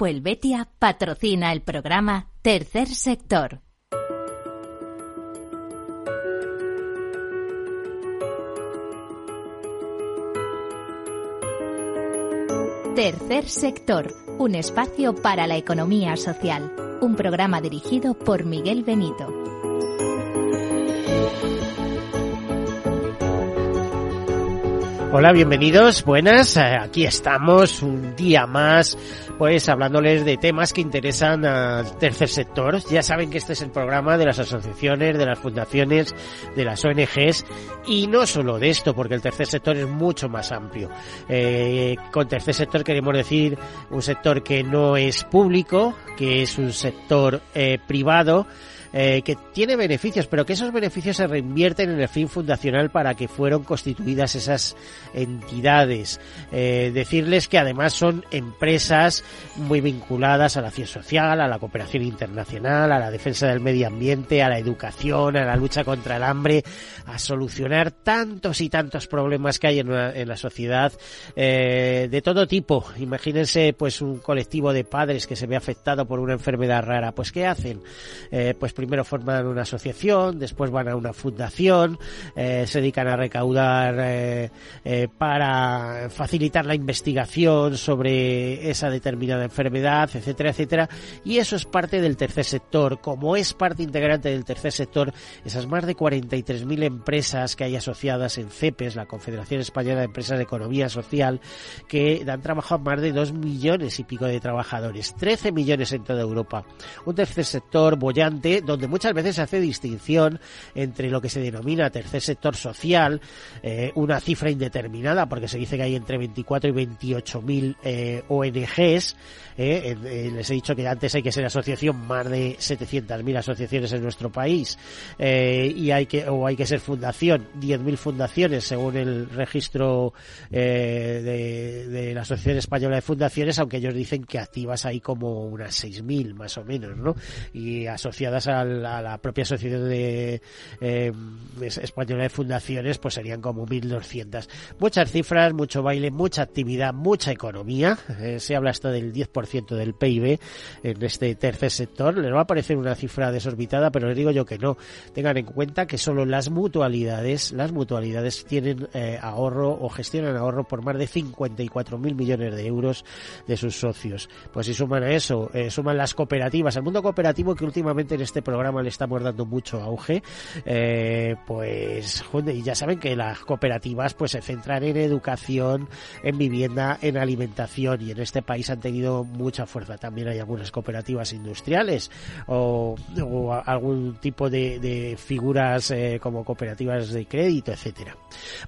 Grupo Helvetia patrocina el programa Tercer Sector. Tercer Sector, un espacio para la economía social. Un programa dirigido por Miguel Benito. Hola, bienvenidos, buenas. Eh, aquí estamos un día más, pues hablándoles de temas que interesan al tercer sector. Ya saben que este es el programa de las asociaciones, de las fundaciones, de las ONGs y no solo de esto, porque el tercer sector es mucho más amplio. Eh, con tercer sector queremos decir un sector que no es público, que es un sector eh, privado eh, que tiene beneficios, pero que esos beneficios se reinvierten en el fin fundacional para que fueron constituidas esas entidades. Eh, decirles que además son empresas muy vinculadas a la acción social, a la cooperación internacional, a la defensa del medio ambiente, a la educación, a la lucha contra el hambre, a solucionar tantos y tantos problemas que hay en, en la sociedad eh, de todo tipo. Imagínense pues un colectivo de padres que se ve afectado por una enfermedad rara. Pues ¿qué hacen? Eh, pues primero forman una asociación, después van a una fundación, eh, se dedican a recaudar eh, eh, para facilitar la investigación sobre esa determinada enfermedad, etcétera, etcétera. Y eso es parte del tercer sector. Como es parte integrante del tercer sector, esas más de 43.000 empresas que hay asociadas en CEPES, la Confederación Española de Empresas de Economía Social, que dan trabajo a más de 2 millones y pico de trabajadores, 13 millones en toda Europa. Un tercer sector bollante donde muchas veces se hace distinción entre lo que se denomina tercer sector social, eh, una cifra indeterminada, porque se dice que hay entre 24 y 28 mil eh, ONGs. Eh, eh, les he dicho que antes hay que ser asociación, más de 700.000 asociaciones en nuestro país, y hay que o hay que ser fundación, 10.000 fundaciones según el registro de, de la Asociación Española de Fundaciones, aunque ellos dicen que activas hay como unas 6.000 más o menos, ¿no? Y asociadas a a la propia Asociación de eh, Española de Fundaciones, pues serían como 1.200. Muchas cifras, mucho baile, mucha actividad, mucha economía. Eh, se habla hasta del 10% del PIB en este tercer sector. Les va a parecer una cifra desorbitada, pero les digo yo que no. Tengan en cuenta que solo las mutualidades, las mutualidades tienen eh, ahorro o gestionan ahorro por más de 54.000 millones de euros de sus socios. Pues si suman a eso, suman las cooperativas, el mundo cooperativo que últimamente en este programa le estamos dando mucho auge, eh, pues y ya saben que las cooperativas pues se centran en educación, en vivienda, en alimentación y en este país han tenido mucha fuerza. También hay algunas cooperativas industriales o, algún tipo de, de figuras eh, como cooperativas de crédito, etcétera.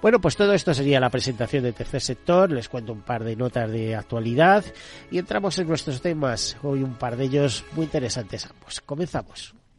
Bueno, pues todo esto sería la presentación del tercer sector. Les cuento un par de notas de actualidad y entramos en nuestros temas. Hoy un par de ellos muy interesantes ambos. Comenzamos.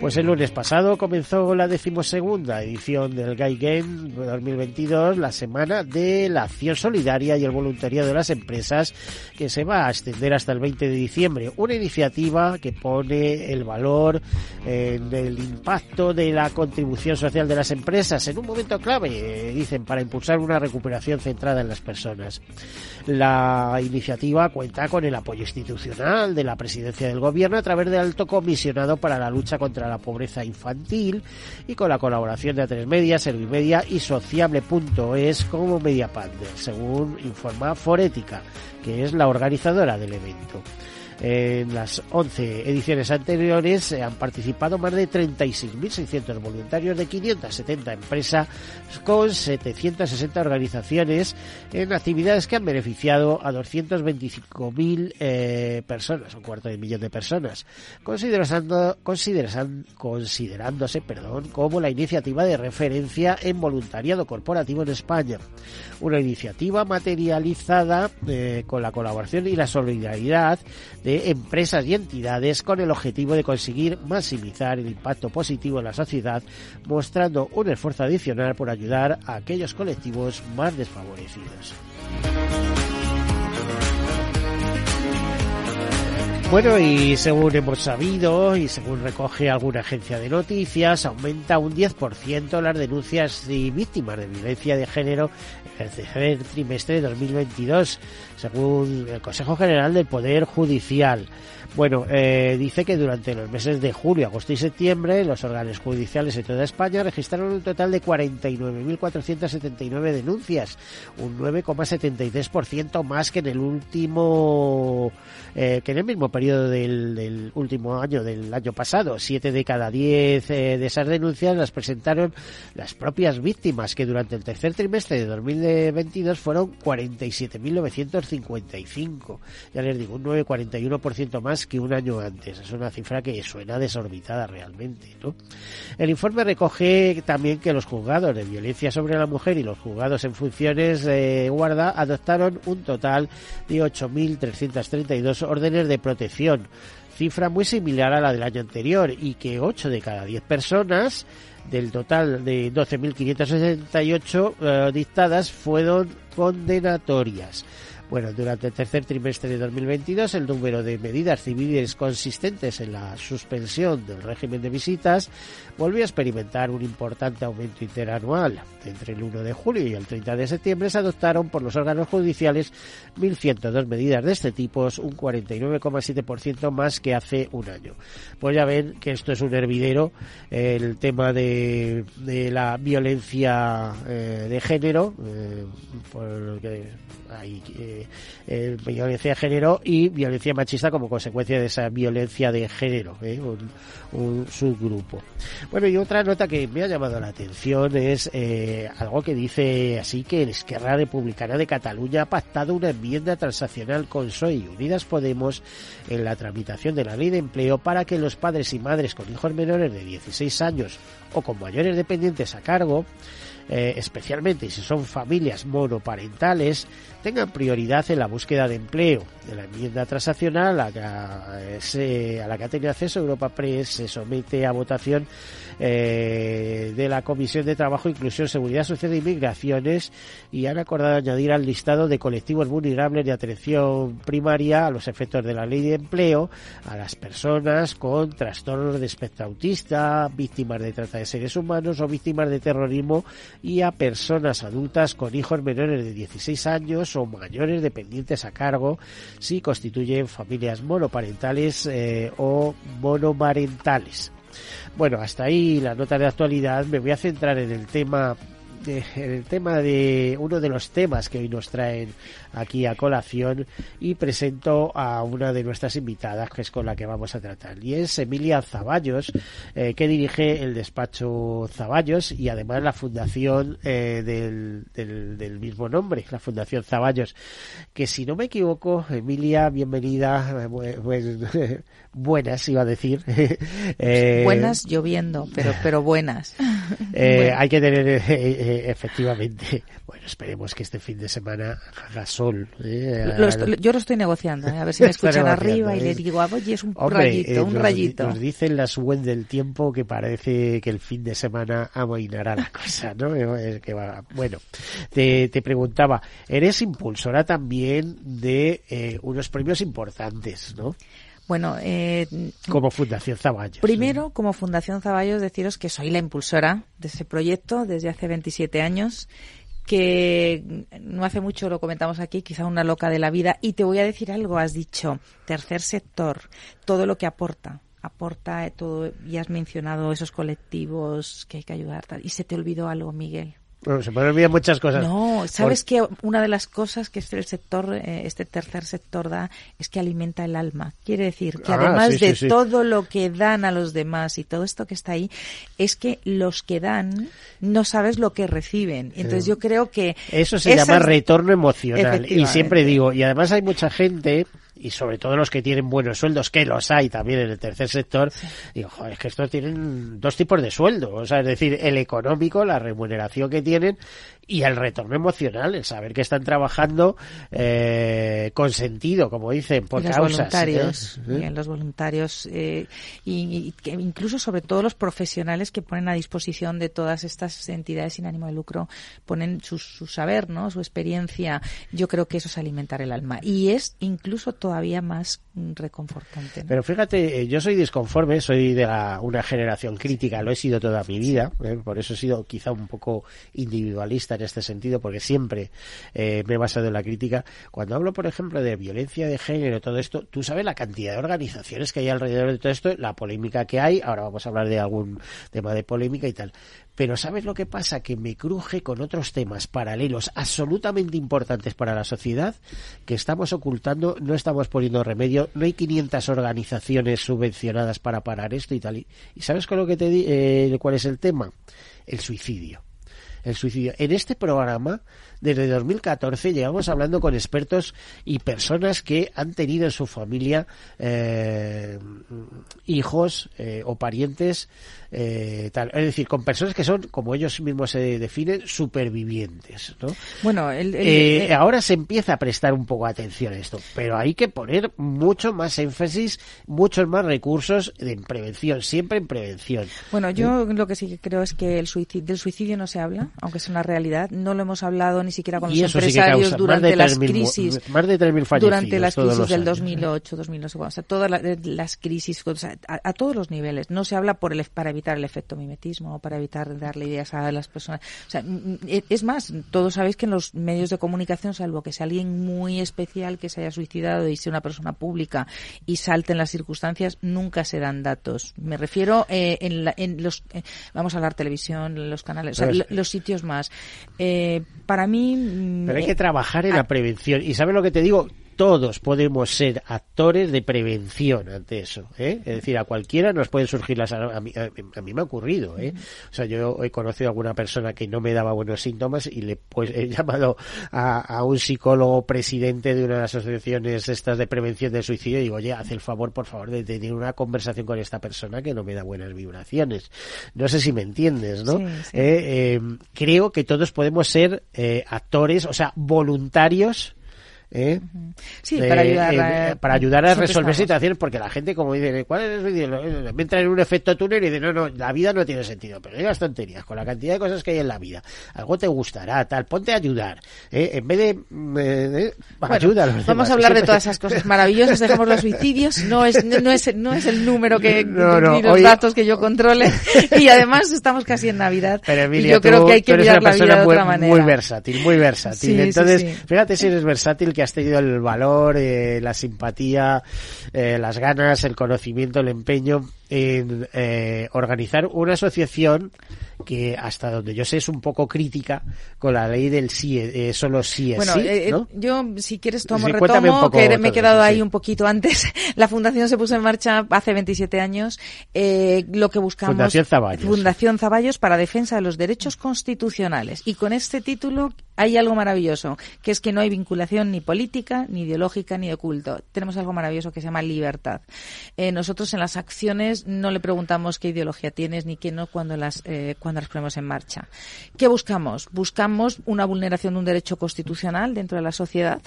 Pues el lunes pasado comenzó la decimosegunda edición del Guy Game 2022, la semana de la acción solidaria y el voluntariado de las empresas, que se va a extender hasta el 20 de diciembre. Una iniciativa que pone el valor en el impacto de la contribución social de las empresas en un momento clave, dicen, para impulsar una recuperación centrada en las personas. La iniciativa cuenta con el apoyo institucional de la presidencia del gobierno a través del alto comisionado para la lucha contra la pobreza infantil y con la colaboración de A3 Media, Servimedia y Sociable.es como media partner, según informa Forética, que es la organizadora del evento. En las 11 ediciones anteriores eh, han participado más de 36.600 voluntarios de 570 empresas con 760 organizaciones en actividades que han beneficiado a 225.000 eh, personas, un cuarto de millón de personas, considerando, consideran, considerándose perdón, como la iniciativa de referencia en voluntariado corporativo en España. Una iniciativa materializada eh, con la colaboración y la solidaridad de empresas y entidades con el objetivo de conseguir maximizar el impacto positivo en la sociedad, mostrando un esfuerzo adicional por ayudar a aquellos colectivos más desfavorecidos. Bueno, y según hemos sabido y según recoge alguna agencia de noticias, aumenta un 10% las denuncias y víctimas de violencia de género en el tercer trimestre de 2022, según el Consejo General del Poder Judicial. Bueno, eh, dice que durante los meses de julio, agosto y septiembre, los órganos judiciales en toda España registraron un total de 49.479 denuncias, un 9,73% más que en el último, eh, que en el mismo periodo del, del, último año, del año pasado. Siete de cada diez eh, de esas denuncias las presentaron las propias víctimas, que durante el tercer trimestre de 2022 fueron 47.955. Ya les digo, un 9,41% más que un año antes. Es una cifra que suena desorbitada realmente, ¿no? El informe recoge también que los juzgados de violencia sobre la mujer y los juzgados en funciones de guarda adoptaron un total de 8.332 órdenes de protección, cifra muy similar a la del año anterior y que 8 de cada 10 personas del total de 12.568 eh, dictadas fueron condenatorias. Bueno, durante el tercer trimestre de 2022 el número de medidas civiles consistentes en la suspensión del régimen de visitas volvió a experimentar un importante aumento interanual. Entre el 1 de julio y el 30 de septiembre se adoptaron por los órganos judiciales 1.102 medidas de este tipo, un 49,7% más que hace un año. Pues ya ven que esto es un hervidero, el tema de, la violencia eh, de género, eh, por lo que hay eh, violencia de género y violencia machista como consecuencia de esa violencia de género, eh, un, un, subgrupo. Bueno, y otra nota que me ha llamado la atención es eh, algo que dice así que el Esquerra Republicana de Cataluña ha pactado una enmienda transaccional con PSOE y Unidas Podemos en la tramitación de la ley de empleo para que los padres y madres con hijos menores de 16 años o con mayores dependientes a cargo eh, especialmente si son familias monoparentales, tengan prioridad en la búsqueda de empleo. De la enmienda transaccional a la que, que ha tenido acceso Europa Press se somete a votación eh, de la Comisión de Trabajo, Inclusión, Seguridad Social e Inmigraciones y han acordado añadir al listado de colectivos vulnerables de atención primaria a los efectos de la ley de empleo a las personas con trastornos de espectro autista, víctimas de trata de seres humanos o víctimas de terrorismo y a personas adultas con hijos menores de 16 años o mayores dependientes a cargo si constituyen familias monoparentales eh, o monomarentales. Bueno, hasta ahí la nota de actualidad. Me voy a centrar en el tema el tema de uno de los temas que hoy nos traen aquí a colación y presento a una de nuestras invitadas que es con la que vamos a tratar y es Emilia Zaballos eh, que dirige el despacho Zaballos y además la fundación eh, del, del, del, mismo nombre la fundación Zaballos que si no me equivoco Emilia bienvenida buenas iba a decir. Eh, buenas lloviendo pero pero buenas. Eh, bueno. hay que tener eh, efectivamente bueno esperemos que este fin de semana haga sol ¿eh? lo estoy, yo lo estoy negociando a ver si me escuchan arriba y le digo ah, oye es un Hombre, rayito un nos, rayito nos dicen las web del tiempo que parece que el fin de semana amoinará la cosa no que va, bueno te, te preguntaba eres impulsora también de eh, unos premios importantes no bueno, eh, como Fundación Zaballos. Primero, como Fundación Zaballos, deciros que soy la impulsora de ese proyecto desde hace 27 años que no hace mucho lo comentamos aquí, quizá una loca de la vida. Y te voy a decir algo, has dicho, tercer sector, todo lo que aporta, aporta todo, y has mencionado esos colectivos que hay que ayudar. Y se te olvidó algo, Miguel. Bueno, se pueden olvidar muchas cosas. No, sabes Por... que una de las cosas que este sector, eh, este tercer sector da es que alimenta el alma. Quiere decir que Ah, además sí, de sí, todo lo que dan a los demás y todo esto que está ahí, es que los que dan no sabes lo que reciben. Entonces Sí. yo creo que Eso se esas- llama retorno emocional. Y siempre digo, y además hay mucha gente, y sobre todo los que tienen buenos sueldos, que los hay también en el tercer sector, digo, joder, es que estos tienen dos tipos de sueldo. O sea, es decir, el económico, la remuneración que tienen, y el retorno emocional, el saber que están trabajando eh, con sentido, como dicen, por y los causas. voluntarios, ¿eh? Miguel, los voluntarios eh, y, y que incluso sobre todo los profesionales que ponen a disposición de todas estas entidades sin ánimo de lucro ponen su, su saber, ¿no? Su experiencia. Yo creo que eso es alimentar el alma y es incluso todavía más reconfortante. Pero fíjate, eh, yo soy disconforme, soy de una generación crítica, lo he sido toda mi vida, ¿eh? por eso he sido quizá un poco individualista en este sentido, porque siempre eh, me he basado en la crítica. Cuando hablo, por ejemplo, de violencia de género, todo esto, tú sabes la cantidad de organizaciones que hay alrededor de todo esto, la polémica que hay, ahora vamos a hablar de algún tema de polémica y tal. Pero ¿sabes lo que pasa? Que me cruje con otros temas paralelos absolutamente importantes para la sociedad que estamos ocultando, no estamos poniendo remedio, no hay 500 organizaciones subvencionadas para parar esto y tal. ¿Y sabes con lo que te di, eh, cuál es el tema? El suicidio. El suicidio. En este programa desde 2014 llevamos hablando con expertos y personas que han tenido en su familia eh, hijos eh, o parientes, eh, tal. es decir, con personas que son, como ellos mismos se definen, supervivientes. ¿no? Bueno, ahora se empieza a prestar un poco atención a esto, pero hay que poner mucho más énfasis, muchos más recursos en prevención, siempre en prevención. Bueno, yo lo que sí que creo es que el suicidio, del suicidio no se habla, aunque es una realidad. No lo hemos hablado ni siquiera con los empresarios durante las crisis. Más de 3.000 Durante las crisis del 2008, 2009, o sea, todas las, crisis, a, todos los niveles. No se habla por el, para evitar el efecto mimetismo para evitar darle ideas a las personas. O sea, es más, todos sabéis que en los medios de comunicación, salvo que sea alguien muy especial que se haya suicidado y sea una persona pública y salten las circunstancias, nunca se dan datos. Me refiero eh, en, los, eh, vamos a hablar televisión, los canales, o sea, los sitios más. Eh, para mí Mm, Pero hay que trabajar en la prevención. ¿Y sabes lo que te digo? Todos podemos ser actores de prevención ante eso. ¿eh? Es decir, a cualquiera nos pueden surgir las... A mí, a mí me ha ocurrido. ¿eh? O sea, yo he conocido a alguna persona que no me daba buenos síntomas y le pues he llamado a, a un psicólogo presidente de una de las asociaciones estas de prevención del suicidio y digo, oye, haz el favor, por favor, de tener una conversación con esta persona que no me da buenas vibraciones. No sé si me entiendes, ¿no? Eh, eh, creo que todos podemos ser eh, actores, o sea, voluntarios ¿eh? Sí, para ayudar a, para ayudar a resolver situaciones, porque la gente, como dice, ¿cuál es el Me entra en un efecto túnel y dice, no, no, la vida no tiene sentido, pero digas tonterías, con la cantidad de cosas que hay en la vida, algo te gustará, tal, ponte a ayudar, ¿eh? en vez de, eh, eh Vamos a hablar de todas esas cosas maravillosas, dejemos los suicidios, no es, no es, no es el número que, ni los datos que yo controle, y además estamos casi en Navidad, pero yo creo que hay que mirar la vida de otra manera. Muy versátil, muy versátil. Entonces, fíjate si eres versátil que has tenido el valor, eh, la simpatía, eh, las ganas, el conocimiento, el empeño en eh, organizar una asociación que hasta donde yo sé es un poco crítica con la ley del sí, eh, solo sí es bueno, sí. Eh, yo si quieres tomo retomo, que me he quedado ahí un poquito antes. La fundación se puso en marcha hace 27 años. Eh, lo que buscamos Fundación Zaballos. Fundación Zaballos para defensa de los derechos constitucionales. Y con este título hay algo maravilloso, que es que no hay vinculación ni política, ni ideológica, ni de culto. Tenemos algo maravilloso que se llama libertad. Eh, nosotros en las acciones no le preguntamos qué ideología tienes ni qué no cuando las eh, cuando las ponemos en marcha. ¿Qué buscamos? Buscamos una vulneración de un derecho constitucional dentro de la sociedad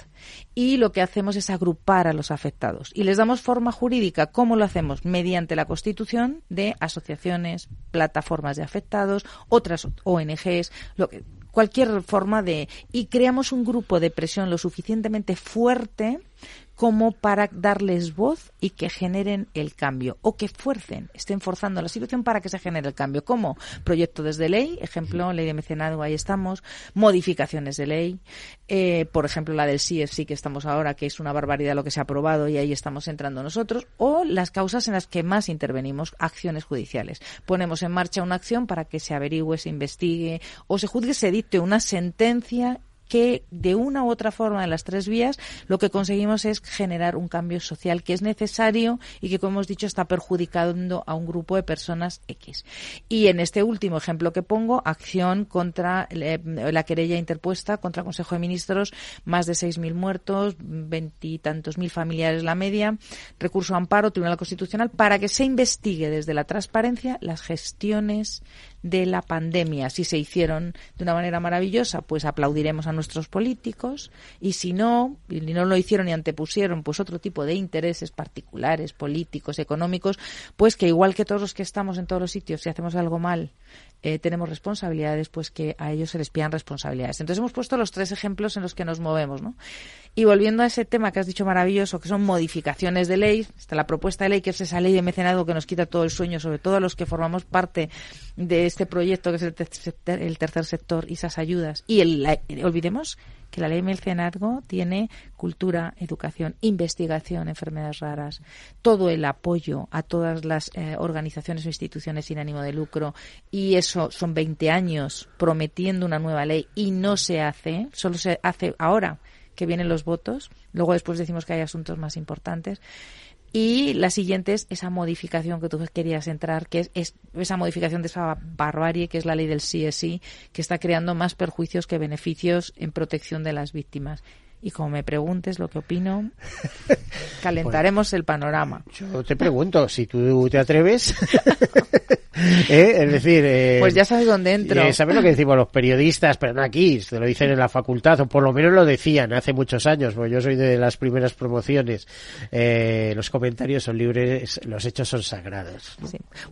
y lo que hacemos es agrupar a los afectados y les damos forma jurídica. ¿Cómo lo hacemos? Mediante la constitución de asociaciones, plataformas de afectados, otras ONGs, lo que cualquier forma de y creamos un grupo de presión lo suficientemente fuerte como para darles voz y que generen el cambio o que fuercen, estén forzando la situación para que se genere el cambio. ¿Cómo? Proyecto desde ley, ejemplo, ley de mecenado, ahí estamos, modificaciones de ley, eh, por ejemplo, la del CFC que estamos ahora, que es una barbaridad lo que se ha aprobado y ahí estamos entrando nosotros, o las causas en las que más intervenimos, acciones judiciales. Ponemos en marcha una acción para que se averigüe, se investigue o se juzgue, se dicte una sentencia que de una u otra forma de las tres vías lo que conseguimos es generar un cambio social que es necesario y que, como hemos dicho, está perjudicando a un grupo de personas X. Y en este último ejemplo que pongo, acción contra eh, la querella interpuesta contra el Consejo de Ministros, más de 6.000 muertos, veintitantos mil familiares la media, recurso a amparo, Tribunal Constitucional, para que se investigue desde la transparencia las gestiones de la pandemia. Si se hicieron de una manera maravillosa, pues aplaudiremos a nuestros políticos y si no, y no lo hicieron y antepusieron pues otro tipo de intereses particulares, políticos, económicos, pues que igual que todos los que estamos en todos los sitios, si hacemos algo mal, eh, tenemos responsabilidades, pues que a ellos se les pidan responsabilidades. Entonces hemos puesto los tres ejemplos en los que nos movemos, ¿no? Y volviendo a ese tema que has dicho maravilloso, que son modificaciones de ley, está la propuesta de ley, que es esa ley de mecenazgo que nos quita todo el sueño, sobre todo a los que formamos parte de este proyecto, que es el, tercer sector y esas ayudas. Y el, olvidemos que la ley de mecenazgo tiene cultura, educación, investigación, enfermedades raras, todo el apoyo a todas las eh, organizaciones o instituciones sin ánimo de lucro y eso son 20 años prometiendo una nueva ley y no se hace, solo se hace ahora que vienen los votos, luego después decimos que hay asuntos más importantes. Y la siguiente es esa modificación que tú querías entrar, que es, esa modificación de esa barbarie que es la ley del CSI, que está creando más perjuicios que beneficios en protección de las víctimas. Y como me preguntes lo que opino, calentaremos el panorama. Yo te pregunto, si tú te atreves, ¿Eh? Es decir... Eh, pues ya sabes dónde entro. Eh, ¿Sabes lo que decimos los periodistas? Pero no aquí, se lo dicen en la facultad, o por lo menos lo decían hace muchos años, porque yo soy de las primeras promociones. Eh, los comentarios son libres, los hechos son sagrados.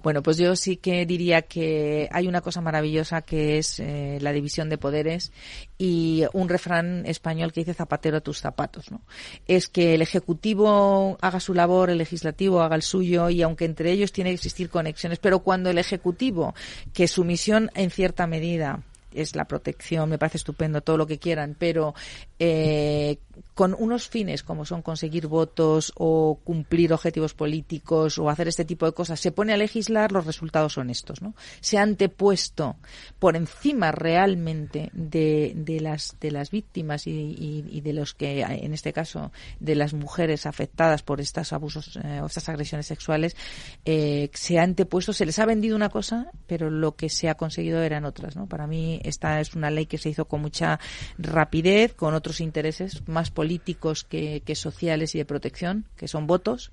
Bueno, pues yo sí que diría que hay una cosa maravillosa que es la división de poderes y un refrán español que dice zapatero a tus zapatos, ¿no? Es que el Ejecutivo haga su labor, el Legislativo haga el suyo y aunque entre ellos tiene que existir conexiones, pero cuando el Ejecutivo, que su misión en cierta medida es la protección, me parece estupendo todo lo que quieran, pero eh, con unos fines como son conseguir votos o cumplir objetivos políticos o hacer este tipo de cosas, se pone a legislar, los resultados son estos, ¿no? Se ha antepuesto por encima realmente de, de las de las víctimas y, de los que, en este caso, de las mujeres afectadas por estos abusos eh, o estas agresiones sexuales, eh, se ha antepuesto, se les ha vendido una cosa, pero lo que se ha conseguido eran otras, ¿no? Para mí esta es una ley que se hizo con mucha rapidez, con otros intereses más políticos que, sociales y de protección, que son votos,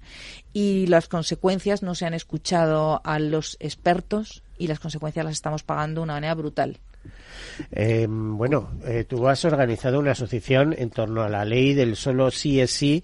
y las consecuencias no se han escuchado a los expertos y las consecuencias las estamos pagando de una manera brutal. Eh, bueno, eh, tú has organizado una asociación en torno a la ley del solo sí es sí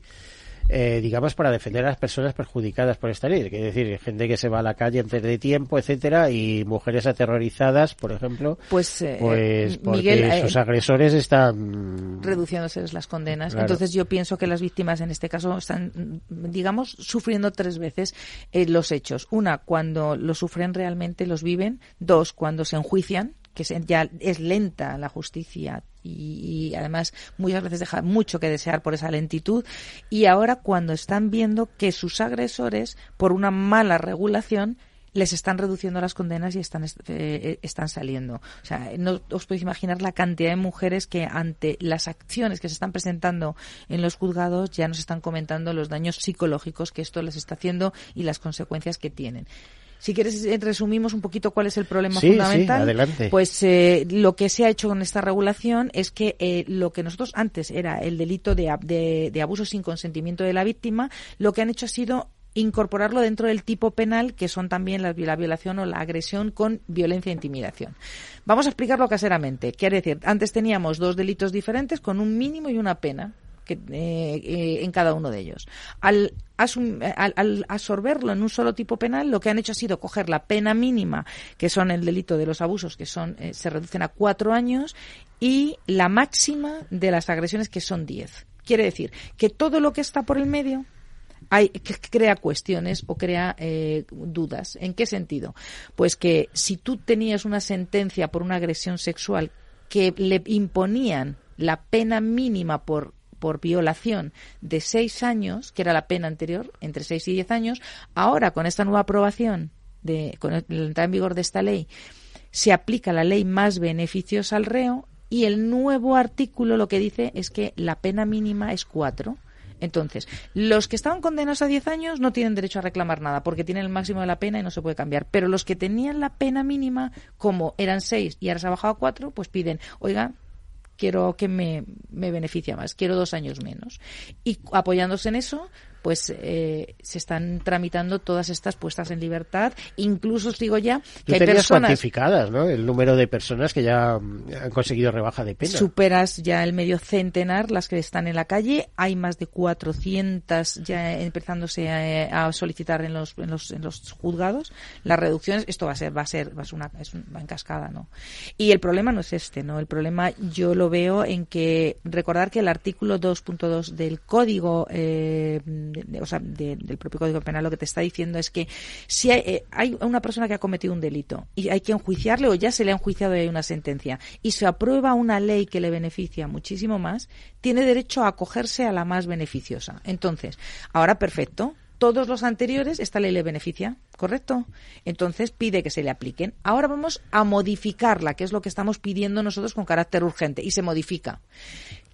eh, digamos, para defender a las personas perjudicadas por esta ley. Es decir, gente que se va a la calle antes de tiempo, etcétera, y mujeres aterrorizadas, por ejemplo, pues, eh, pues porque eh, sus agresores están reduciéndose las condenas. Entonces yo pienso que las víctimas en este caso están, digamos, sufriendo tres veces los hechos. Una, cuando lo sufren realmente, los viven. Dos, cuando se enjuician que ya es lenta la justicia y, además muchas veces deja mucho que desear por esa lentitud y ahora cuando están viendo que sus agresores por una mala regulación les están reduciendo las condenas y están, eh, están saliendo. O sea, no os podéis imaginar la cantidad de mujeres que ante las acciones que se están presentando en los juzgados ya nos están comentando los daños psicológicos que esto les está haciendo y las consecuencias que tienen. Si quieres, eh, resumimos un poquito cuál es el problema fundamental. adelante. Pues eh, lo que se ha hecho con esta regulación es que eh, lo que nosotros antes era el delito de, de, de abuso sin consentimiento de la víctima, lo que han hecho ha sido incorporarlo dentro del tipo penal que son también la, la, violación o la agresión con violencia e intimidación. Vamos a explicarlo caseramente. Quiere decir, antes teníamos dos delitos diferentes con un mínimo y una pena. Eh, eh, en cada uno de ellos. Al, al, absorberlo en un solo tipo penal, lo que han hecho ha sido coger la pena mínima, que son el delito de los abusos, que son eh, se reducen a cuatro años, y la máxima de las agresiones, que son diez. Quiere decir que todo lo que está por el medio hay, que crea cuestiones o crea dudas. ¿En qué sentido? Pues que si tú tenías una sentencia por una agresión sexual que le imponían la pena mínima por por violación de seis años, que era la pena anterior, entre seis y diez años, ahora con esta nueva aprobación, de, con la entrada en vigor de esta ley, se aplica la ley más beneficiosa al reo y el nuevo artículo lo que dice es que la pena mínima es cuatro. Entonces, los que estaban condenados a diez años no tienen derecho a reclamar nada porque tienen el máximo de la pena y no se puede cambiar. Pero los que tenían la pena mínima, como eran seis y ahora se ha bajado a cuatro, pues piden, oiga, quiero que me, me beneficia más, quiero dos años menos. Y apoyándose en eso, pues eh, se están tramitando todas estas puestas en libertad. Incluso os digo ya que hay personas cuantificadas, ¿no? El número de personas que ya han conseguido rebaja de pena. Superas ya el medio centenar las que están en la calle. Hay más de 400 ya empezándose a, solicitar en los, en los, en los juzgados las reducciones. Esto va a ser va a ser va a ser una es va en cascada, ¿no? Y el problema no es este, ¿no? El problema yo lo veo en que recordar que el artículo 2.2 del código eh, del propio Código Penal lo que te está diciendo es que si eh, hay, una persona que ha cometido un delito y hay que enjuiciarle o ya se le ha enjuiciado y hay una sentencia y se aprueba una ley que le beneficia muchísimo más, tiene derecho a acogerse a la más beneficiosa. Entonces, ahora perfecto, todos los anteriores esta ley le beneficia, ¿correcto? Entonces pide que se le apliquen. Ahora vamos a modificarla, que es lo que estamos pidiendo nosotros con carácter urgente, y se modifica.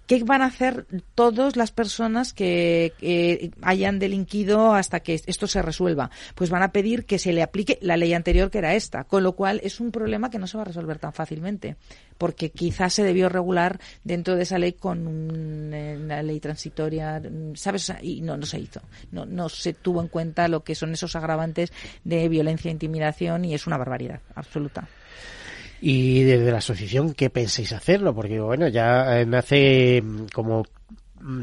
¿Qué van a hacer todas las personas que hayan delinquido hasta que esto se resuelva? Pues van a pedir que se le aplique la ley anterior que era esta, con lo cual es un problema que no se va a resolver tan fácilmente, porque quizás se debió regular dentro de esa ley con una ley transitoria, ¿sabes? Y no, no se hizo. No, no se tuvo en cuenta lo que son esos agravantes de violencia e intimidación y es una barbaridad absoluta. Y desde la asociación, ¿qué pensáis hacerlo? Porque, bueno, ya nace como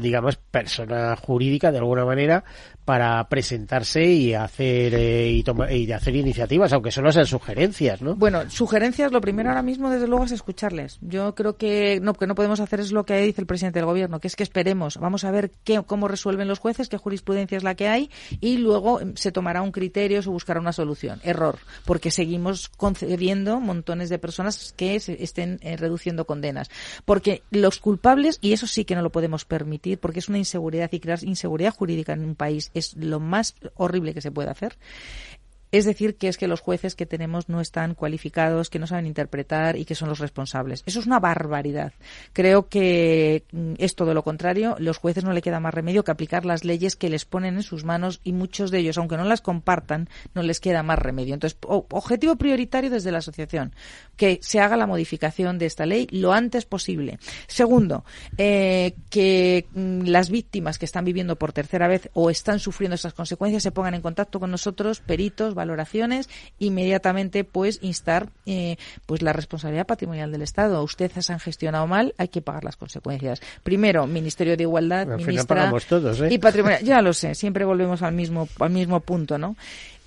digamos, persona jurídica de alguna manera para presentarse y hacer eh, y, y hacer iniciativas, aunque solo sean sugerencias, ¿no? Bueno, sugerencias, lo primero ahora mismo, desde luego, es escucharles. Yo creo que no, que no podemos hacer es lo que dice el presidente del gobierno, que es que esperemos, vamos a ver qué, cómo resuelven los jueces, qué jurisprudencia es la que hay y luego em, se tomará un criterio, se buscará una solución. Error, porque seguimos concediendo montones de personas que se estén eh, reduciendo condenas. Porque los culpables, y eso sí que no lo podemos permitir, porque es una inseguridad y crear inseguridad jurídica en un país es lo más horrible que se puede hacer. Es decir, que es que los jueces que tenemos no están cualificados, que no saben interpretar y que son los responsables. Eso es una barbaridad. Creo que mm, es todo lo contrario. Los jueces no le queda más remedio que aplicar las leyes que les ponen en sus manos y muchos de ellos, aunque no las compartan, no les queda más remedio. Entonces, objetivo prioritario desde la asociación, que se haga la modificación de esta ley lo antes posible. Segundo, eh, que mm, las víctimas que están viviendo por tercera vez o están sufriendo esas consecuencias se pongan en contacto con nosotros, peritos, valoraciones, inmediatamente pues instar eh, pues la responsabilidad patrimonial del Estado. Ustedes han gestionado mal, hay que pagar las consecuencias. Primero, Ministerio de Igualdad, ministra ¿eh? y Patrimonio. Ya lo sé, siempre volvemos al mismo al mismo punto, ¿no?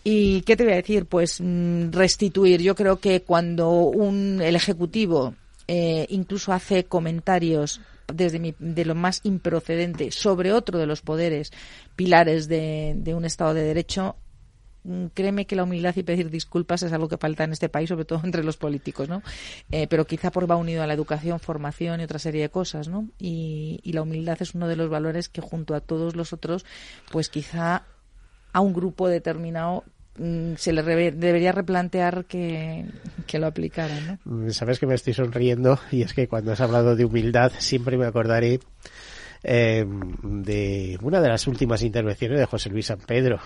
¿Y qué te voy a decir? Pues mm, restituir. Yo creo que cuando un, el Ejecutivo eh, incluso hace comentarios desde mi, de lo más improcedente sobre otro de los poderes pilares de, de un Estado de Derecho, créeme que la humildad y pedir disculpas es algo que falta en este país, sobre todo entre los políticos, ¿no? Eh, pero quizá por va unido a la educación, formación y otra serie de cosas, ¿no? Y, la humildad es uno de los valores que junto a todos los otros, pues quizá a un grupo determinado mm, se le debería replantear que, que lo aplicara, ¿no? Mm, sabes que me estoy sonriendo y es que cuando has hablado de humildad siempre me acordaré eh, de una de las últimas intervenciones de José Luis San Pedro,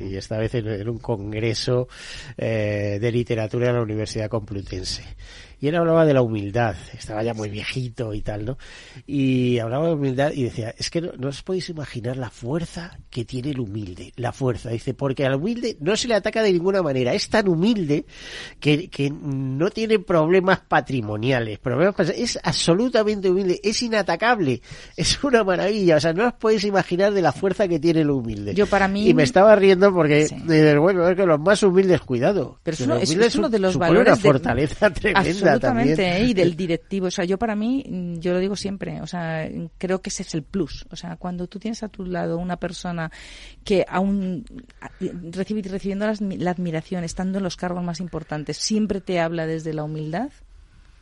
y esta vez en, un congreso eh, de literatura en la Universidad Complutense y él hablaba de la humildad, estaba ya muy viejito y tal, ¿no? Y hablaba de humildad y decía, es que no, os podéis imaginar la fuerza que tiene el humilde, la fuerza, dice, porque al humilde no se le ataca de ninguna manera, es tan humilde que, que no tiene problemas patrimoniales, problemas, es absolutamente humilde, es inatacable, es una maravilla, o sea, no os podéis imaginar de la fuerza que tiene el humilde. Yo para mí... Y me estaba riendo porque, bueno, es que los más humildes, cuidado. Pero es, uno, de los valores... Una fortaleza tremenda. Absolutamente, ¿eh? y del directivo. O sea, yo para mí, mm, yo lo digo siempre, o sea, creo que ese es el plus. O sea, cuando tú tienes a tu lado una persona que aún recibiendo la admiración, estando en los cargos más importantes, siempre te habla desde la humildad,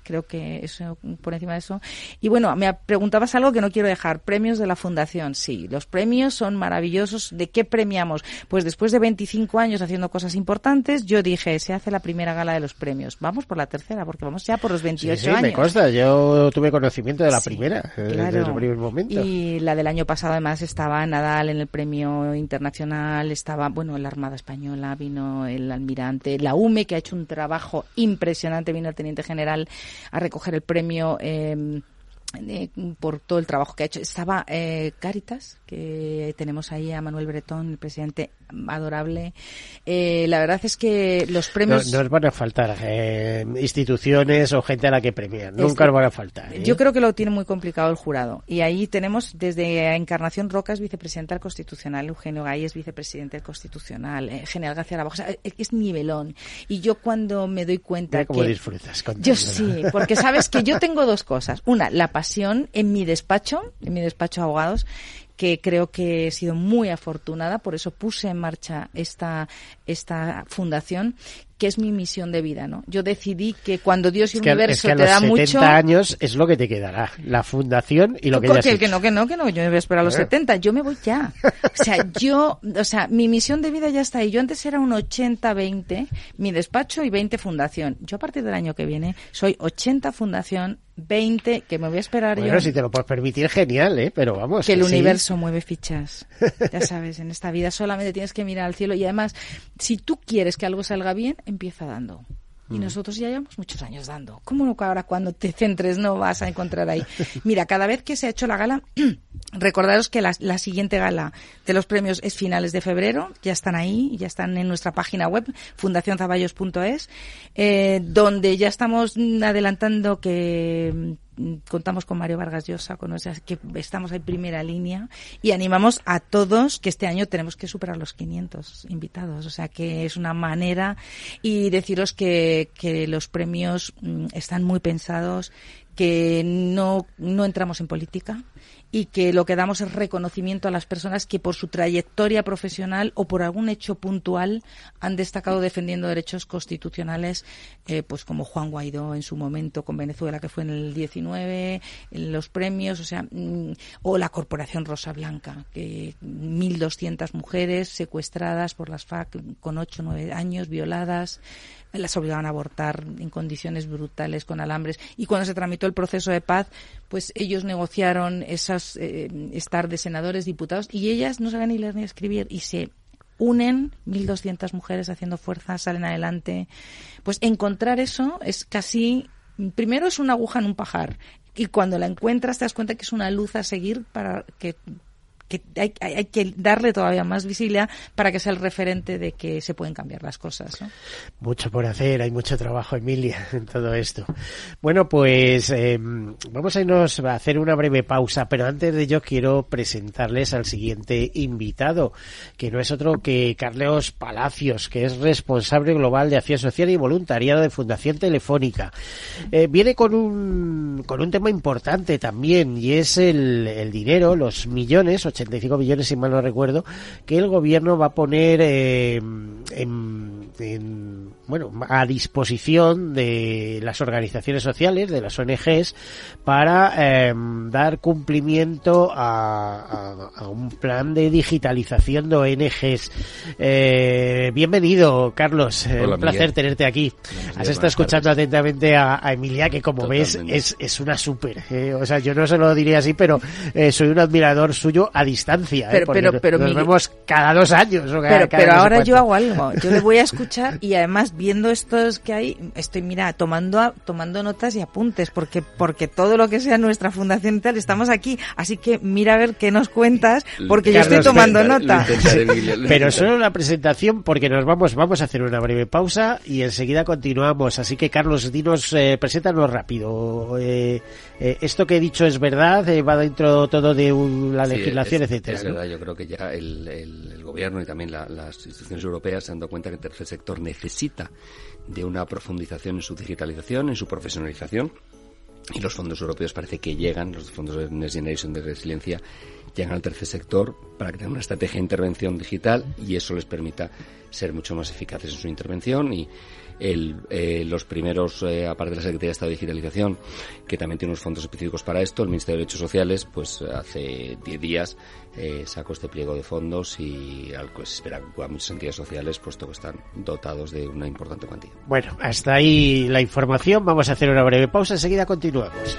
creo que eso por encima de eso. Y bueno, me preguntabas algo que no quiero dejar. Premios de la Fundación. Sí, los premios son maravillosos. ¿De qué premiamos? Pues después de 25 años haciendo cosas importantes, yo dije, se hace la primera gala de los premios. Vamos por la tercera, porque vamos ya por los 28 sí, años. me consta. Yo tuve conocimiento de la primera, eh, desde el primer momento. Y la del año pasado, además, estaba Nadal en el premio internacional, estaba, bueno, la Armada Española, vino el almirante, la UME, que ha hecho un trabajo impresionante, vino el teniente general a recoger el premio em, por todo el trabajo que ha hecho. Estaba eh, Caritas, que tenemos ahí a Manuel Bretón, el presidente adorable. Eh, la verdad es que los premios... No, nos van a faltar eh, instituciones o gente a la que premian, nunca nos van a faltar. ¿eh? Yo creo que lo tiene muy complicado el jurado. Y ahí tenemos desde Encarnación Rocas, vicepresidenta del Constitucional, Eugenio Galles, vicepresidente del Constitucional, General García Lavajo, o sea, es nivelón. Y yo cuando me doy cuenta Mira cómo que... disfrutas Yo sí, porque sabes que yo tengo dos cosas. Una, la pasión en mi despacho, en mi despacho de abogados, que creo que he sido muy afortunada, por eso puse en marcha esta, esta fundación, que es mi misión de vida, ¿no? Yo decidí que cuando Dios y el universo es que te da los 70 mucho años es lo que te quedará, la fundación y lo que ya que, que no, que no, que no, yo me voy a esperar a los Eh. 70, yo me voy ya. O sea, yo, o sea, mi misión de vida ya está ahí. Yo antes era un 80-20, mi despacho y 20 fundación. Yo a partir del año que viene soy 80 fundación, 20, que me voy a esperar Bueno, yo. si te lo puedes permitir, genial, ¿eh? Pero vamos. que el sí. universo mueve fichas. Ya sabes, en esta vida solamente tienes que mirar al cielo y además, si tú quieres que algo salga bien, empieza dando. Y nosotros ya llevamos muchos años dando. ¿Cómo no que ahora cuando te centres no vas a encontrar ahí? Mira, cada vez que se ha hecho la gala, recordaros que la, la siguiente gala de los premios es finales de febrero, ya están ahí, ya están en nuestra página web, fundacionzaballos.es, eh, donde ya estamos adelantando que contamos con Mario Vargas Llosa, con, o que estamos en primera línea y animamos a todos que este año tenemos que superar los 500 invitados, o sea que es una manera. Y deciros que, que los premios mm, están muy pensados, que no, no entramos en política y que lo que damos es reconocimiento a las personas que por su trayectoria profesional o por algún hecho puntual han destacado defendiendo derechos constitucionales, eh, pues como Juan Guaidó en su momento con Venezuela, que fue en el 19, en los premios, o sea, mm, o la Corporación Rosa Blanca, que 1.200 mujeres secuestradas por las FAC con 8 o 9 años, violadas, las obligaban a abortar en condiciones brutales con alambres. Y cuando se tramitó el proceso de paz pues ellos negociaron eh, estar de senadores diputados y ellas no sabían ni leer ni escribir y se unen 1.200 mujeres haciendo fuerza salen adelante. Pues encontrar eso es casi primero es una aguja en un pajar y cuando la encuentras te das cuenta que es una luz a seguir para que que hay, hay, que darle todavía más visibilidad para que sea el referente de que se pueden cambiar las cosas. Mucho por hacer, hay mucho trabajo, Emilia, en todo esto. Bueno, pues eh, vamos a irnos a hacer una breve pausa, pero antes de ello quiero presentarles al siguiente invitado, que no es otro que Carlos Palacios, que es responsable global de acción social y voluntariado de Fundación Telefónica. Eh, viene con un, con un tema importante también, y es el, el dinero, los millones, 85 millones, si mal no recuerdo, que el gobierno va a poner eh, en, en, bueno, a disposición de las organizaciones sociales, de las ONGs, para eh, dar cumplimiento a, a, a, un plan de digitalización de ONGs. Eh, bienvenido, Carlos. Hola, un placer Miguel. tenerte aquí. Miguel, Has estado escuchando tardes. atentamente a, a, Emilia, que como Totalmente. ves es, es una súper. Eh, o sea, yo no se lo diría así, pero eh, soy un admirador suyo a distancia. Pero, porque pero, pero, nos Miguel, vemos cada dos años. O cada, pero, cada pero ahora yo hago algo. Yo le voy a escuchar y además viendo estos que hay, estoy, mira, tomando, a- tomando notas y apuntes, porque, porque todo lo que sea nuestra fundación y tal, estamos aquí. Así que mira a ver qué nos cuentas, porque yo estoy tomando lo nota. Lo intentaré, Miguel, lo Pero solo la presentación porque nos vamos vamos a hacer una breve pausa y enseguida continuamos. Así que Carlos, dinos, eh, preséntanos rápido. Eh, eh, esto que he dicho es verdad, Eh, va dentro todo de un- la Sí, legislación, es, etcétera. Es ¿no? verdad, yo creo que ya el, el- el gobierno y también la- las instituciones europeas se han dado cuenta que el tercer sector necesita de una profundización en su digitalización, en su profesionalización. Y los fondos europeos parece que llegan, los fondos de Next Generation de resiliencia, llegan al tercer sector para que tengan una estrategia de intervención digital y eso les permita ser mucho más eficaces en su intervención y el, eh, los primeros, eh, aparte de la Secretaría de Estado de Digitalización, que también tiene unos fondos específicos para esto, el Ministerio de Derechos Sociales, pues hace 10 días eh, sacó este pliego de fondos y al que se espera acudan muchas entidades sociales, puesto que están dotados de una importante cuantía. Bueno, hasta ahí la información. Vamos a hacer una breve pausa. Enseguida continuamos.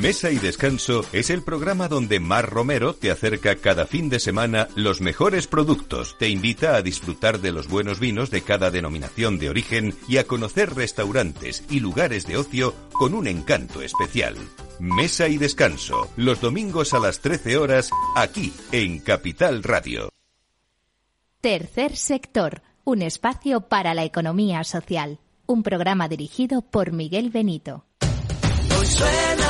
Mesa y Descanso es el programa donde Mar Romero te acerca cada fin de semana los mejores productos, te invita a disfrutar de los buenos vinos de cada denominación de origen y a conocer restaurantes y lugares de ocio con un encanto especial. Mesa y Descanso, los domingos a las 13 horas, aquí en Capital Radio. Tercer sector, un espacio para la economía social. Un programa dirigido por Miguel Benito. Hoy suena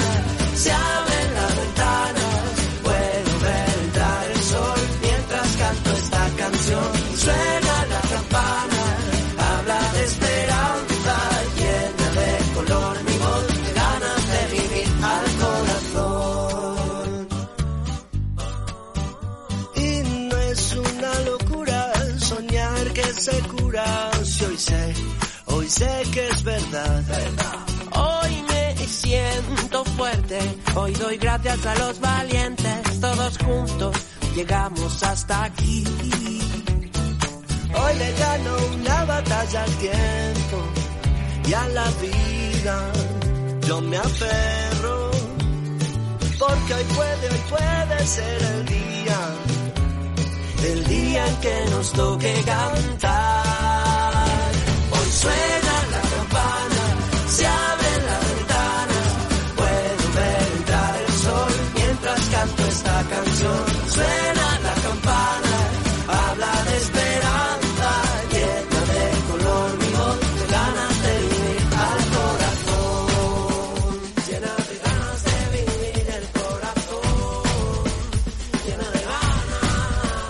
hoy sé, hoy sé que es verdad. Hoy me siento fuerte, hoy doy gracias a los valientes, todos juntos llegamos hasta aquí. Hoy le gano una batalla al tiempo y a la vida. Yo me aferro porque hoy puede, hoy puede ser el día, el día en que nos toque cantar.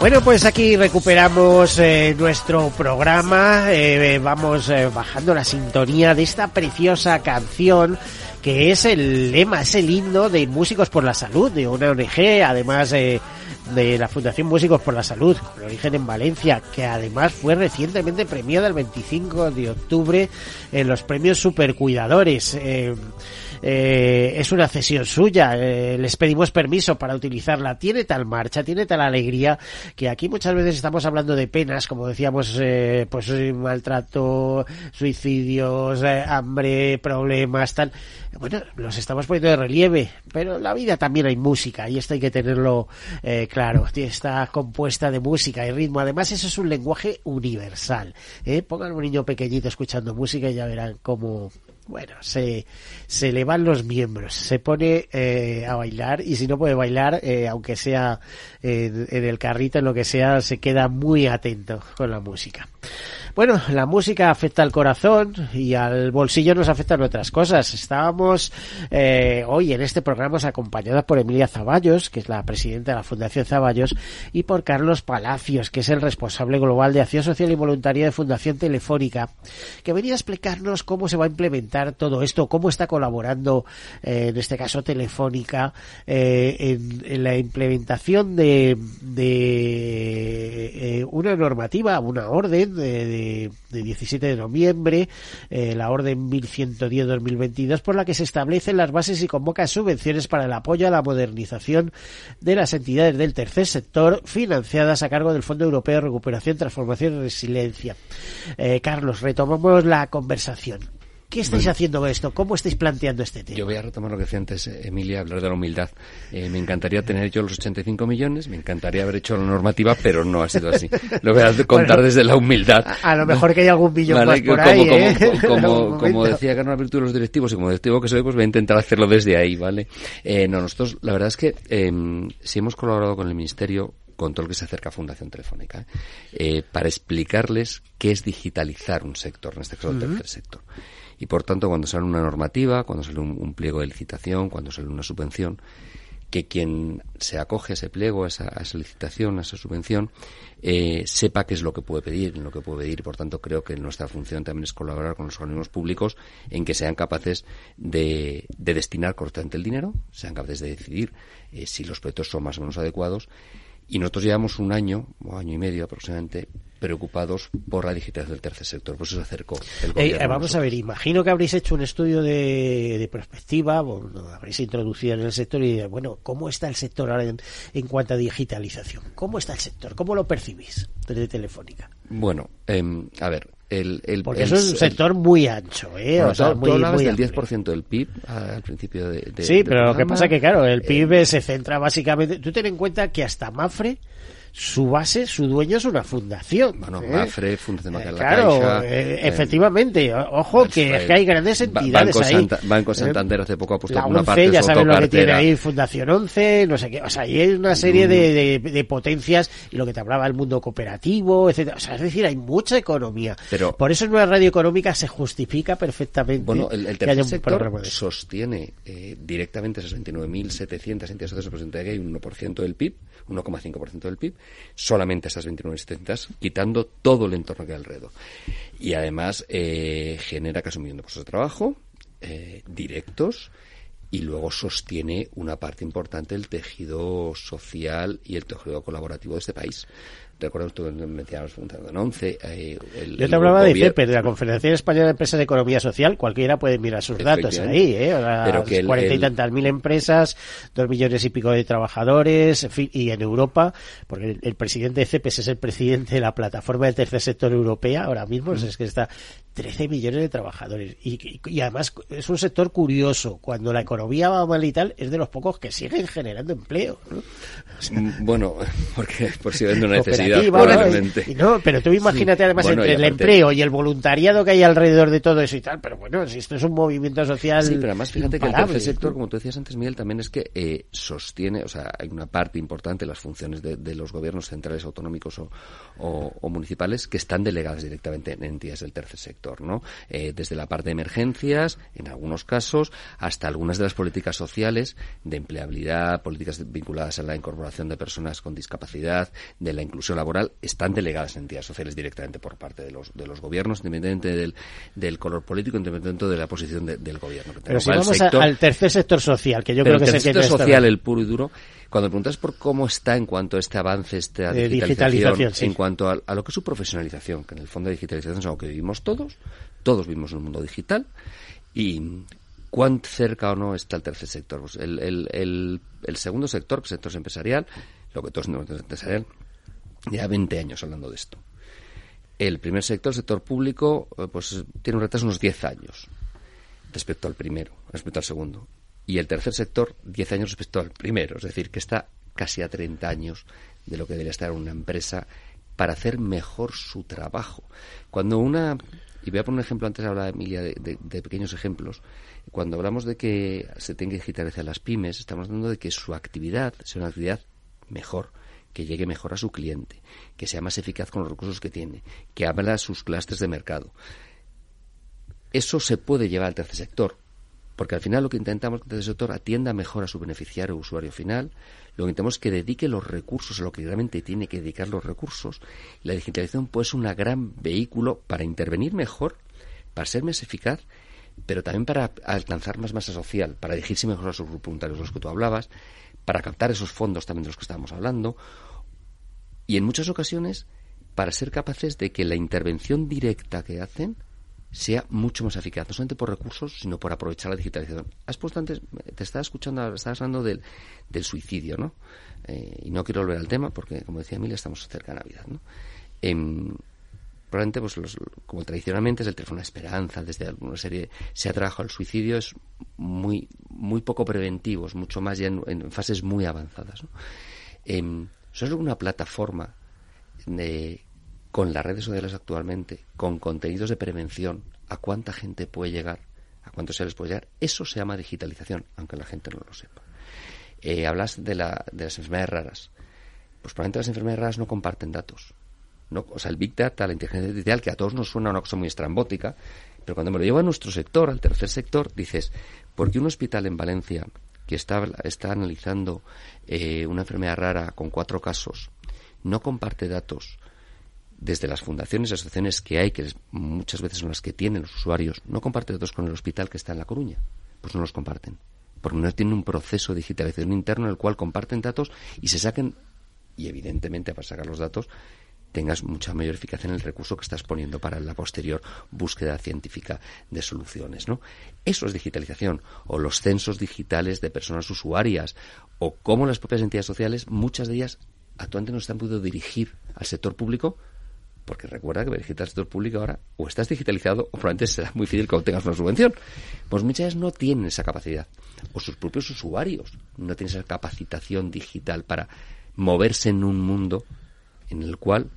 Bueno, pues aquí recuperamos eh, nuestro programa, eh, vamos eh, bajando la sintonía de esta preciosa canción que es el lema, es el himno de Músicos por la Salud, de una ONG, además eh, de la Fundación Músicos por la Salud, con origen en Valencia, que además fue recientemente premiada el 25 de octubre en los premios Supercuidadores. Eh, eh, es una cesión suya, eh, les pedimos permiso para utilizarla. Tiene tal marcha, tiene tal alegría, que aquí muchas veces estamos hablando de penas, como decíamos, eh, pues eh, maltrato, suicidios, eh, hambre, problemas, tal. Bueno, los estamos poniendo de relieve, pero en la vida también hay música y esto hay que tenerlo eh, claro. Está compuesta de música y ritmo. Además, eso es un lenguaje universal. Pongan un niño pequeñito escuchando música y ya verán cómo, bueno, se, se le van los miembros, se pone eh, a bailar y si no puede bailar, eh, aunque sea en, en el carrito, en lo que sea, se queda muy atento con la música. Bueno, la música afecta al corazón y al bolsillo nos afectan otras cosas. Estábamos eh, hoy en este programa acompañadas por Emilia Zaballos, que es la presidenta de la Fundación Zaballos, y por Carlos Palacios, que es el responsable global de acción social y voluntaria de Fundación Telefónica, que venía a explicarnos cómo se va a implementar todo esto, cómo está colaborando, eh, en este caso Telefónica, eh, en, la implementación de, de eh, una normativa, una orden de, de de, 17 de noviembre, eh, la orden 1110-2022, por la que se establecen las bases y convoca subvenciones para el apoyo a la modernización de las entidades del tercer sector financiadas a cargo del Fondo Europeo de Recuperación, Transformación y Resiliencia. Eh, Carlos, retomamos la conversación. ¿Qué estáis haciendo con esto? ¿Cómo estáis planteando este tema? Yo voy a retomar lo que decía antes Emilia, hablar de la humildad. Eh, me encantaría tener yo los 85 millones, me encantaría haber hecho la normativa, pero no ha sido así. Lo voy a contar desde la humildad. A, lo mejor que hay algún billón más por ahí, Como, como, decía Carlos Virtud de los directivos y como directivo que soy, pues voy a intentar hacerlo desde ahí, ¿vale? Eh, no, nosotros, la verdad es que em, si hemos colaborado con el Ministerio, con todo lo que se acerca a Fundación Telefónica, eh, para explicarles qué es digitalizar un sector, en este caso el tercer sector. Y por tanto, cuando sale una normativa, cuando sale un, pliego de licitación, cuando sale una subvención, que quien se acoge a ese pliego, a esa, licitación, a esa subvención, eh, sepa qué es lo que puede pedir, lo que puede pedir. Por tanto, creo que nuestra función también es colaborar con los organismos públicos en que sean capaces de, destinar correctamente el dinero, sean capaces de decidir eh, si los proyectos son más o menos adecuados. Y nosotros llevamos un año, o año y medio aproximadamente, preocupados por la digitalización del tercer sector. Por eso se acercó el eh, vamos a ver, imagino que habréis hecho un estudio de, de perspectiva, habréis introducido en el sector y bueno, ¿cómo está el sector ahora en, cuanto a digitalización? ¿Cómo está el sector? ¿Cómo lo percibís desde Telefónica? Bueno, em, a ver, el, el, Porque eso es un sector muy ancho, ¿eh? o sea, muy, tú del 10% del PIB al principio de, Sí, pero lo que pasa es que, claro, el PIB eh, se centra básicamente... Tú ten en cuenta que hasta Mafre su base, su dueño es una fundación. Bueno, ¿eh? Mafre, Fundación eh, Claro, eh, efectivamente. Ojo, que, hay grandes entidades Banco ahí. Banco Santander hace poco ha puesto la una parte ya saben lo que tiene ahí, Fundación 11, no sé qué. O sea, hay una serie de, de, potencias y lo que te hablaba el mundo cooperativo, etcétera. O sea, es decir, hay mucha economía. Pero, Por eso en una radio económica se justifica perfectamente bueno, el, el tercer sector sostiene directamente esas 29.700 entidades sociales que hay un 1% del PIB, 1,5% del PIB, solamente esas 29 existencias, quitando todo el entorno que hay alrededor. Y además eh, genera casi un millón de puestos de trabajo eh, directos y luego sostiene una parte importante del tejido social y el tejido colaborativo de este país recuerdo tú mencionabas en 11. Eh, Yo te hablaba de CEPER, de la Confederación Española de Empresas de Economía Social, cualquiera puede mirar sus datos ahí, ¿eh? Pero que cuarenta y tantas mil empresas, dos millones y pico de trabajadores, y en Europa, porque el, presidente de CEPES es el presidente de la plataforma del tercer sector europea, ahora mismo, es que está 13 millones de trabajadores. Y, y, además es un sector curioso. Cuando la economía va mal y tal, es de los pocos que siguen generando empleo. Mm, bueno, porque por si una necesidad, probablemente. no, pero tú imagínate además entre el empleo y el voluntariado que hay alrededor de todo eso y tal. Pero bueno, si esto es un movimiento social. Sí, pero además fíjate que el tercer sector, como tú decías antes, Miguel, también es que eh, sostiene, o sea, hay una parte importante de las funciones de, de los gobiernos centrales autonómicos o, o, o municipales que están delegadas directamente en entidades del tercer sector. ¿No? Eh, desde la parte de emergencias, en algunos casos, hasta algunas de las políticas sociales de empleabilidad, políticas vinculadas a la incorporación de personas con discapacidad, de la inclusión laboral, están delegadas en entidades sociales directamente por parte de los, de los gobiernos, independientemente del, del color político, independientemente de la posición del gobierno. Pero si vamos al tercer sector social, que yo creo que es el sector social, el puro y duro, cuando preguntas por cómo está en cuanto a este avance, esta digitalización, en cuanto a, lo que es su profesionalización, que en el fondo de digitalización es algo que vivimos todos, todos vivimos en un mundo digital, y cuán cerca o no está el tercer sector. Pues el, el, el, segundo sector, el sector empresarial, lo que todos tenemos empresarial, ya 20 años hablando de esto. El primer sector, el sector público, eh, pues tiene un retraso unos 10 años respecto al primero, respecto al segundo y el tercer sector 10 años respecto al primero, es decir, que está casi a 30 años de lo que debería estar una empresa para hacer mejor su trabajo. Cuando una, y voy a poner un ejemplo, antes hablaba Emilia de, de, pequeños ejemplos, cuando hablamos de que se tenga que digitalizar las pymes, estamos hablando de que su actividad sea una actividad mejor, que llegue mejor a su cliente, que sea más eficaz con los recursos que tiene, que abra sus clastes de mercado. Eso se puede llevar al tercer sector, porque al final lo que intentamos que el sector atienda mejor a su beneficiario o usuario final, lo que intentamos es que dedique los recursos a lo que realmente tiene que dedicar los recursos. La digitalización puede ser un gran vehículo para intervenir mejor, para ser más eficaz, pero también para alcanzar más masa social, para dirigirse mejor a sus voluntarios, de los que tú hablabas, para captar esos fondos también de los que estábamos hablando. Y en muchas ocasiones para ser capaces de que la intervención directa que hacen sea mucho más eficaz, no solamente por recursos, sino por aprovechar la digitalización. Has puesto antes, te estaba escuchando, estabas hablando del, del suicidio, ¿no? Eh, y no quiero volver al tema porque, como decía Emilia, estamos cerca de Navidad, ¿no? Em, probablemente, pues, los, como tradicionalmente es el teléfono de esperanza, desde alguna serie se ha trabajado el suicidio, es muy, muy poco preventivo, es mucho más ya en, fases muy avanzadas, ¿no? Eh, es una plataforma de con las redes sociales actualmente, con contenidos de prevención, a cuánta gente puede llegar, a cuántos se les puede llegar, eso se llama digitalización, aunque la gente no lo sepa. Eh, hablas de, la, de las enfermedades raras. Pues probablemente las enfermedades raras no comparten datos. No, o sea, el Big Data, la inteligencia artificial, que a todos nos suena una cosa muy estrambótica, pero cuando me lo lleva a nuestro sector, al tercer sector, dices, ¿por qué un hospital en Valencia que está, está analizando eh, una enfermedad rara con cuatro casos no comparte datos desde las fundaciones y asociaciones que hay, que muchas veces son las que tienen los usuarios, no comparte datos con el hospital que está en La Coruña. Pues no los comparten. Porque no tienen un proceso de digitalización interno en el cual comparten datos y se saquen, y evidentemente para sacar los datos, tengas mucha mayor eficacia en el recurso que estás poniendo para la posterior búsqueda científica de soluciones, ¿no? Eso es digitalización, o los censos digitales de personas usuarias, o cómo las propias entidades sociales, muchas de ellas actualmente no están pudiendo dirigir al sector público porque recuerda que digital sector público ahora o estás digitalizado o probablemente será muy difícil que obtengas una subvención. Pues muchas veces no tienen esa capacidad. O sus propios usuarios no tienen esa capacitación digital para moverse en un mundo en el cual,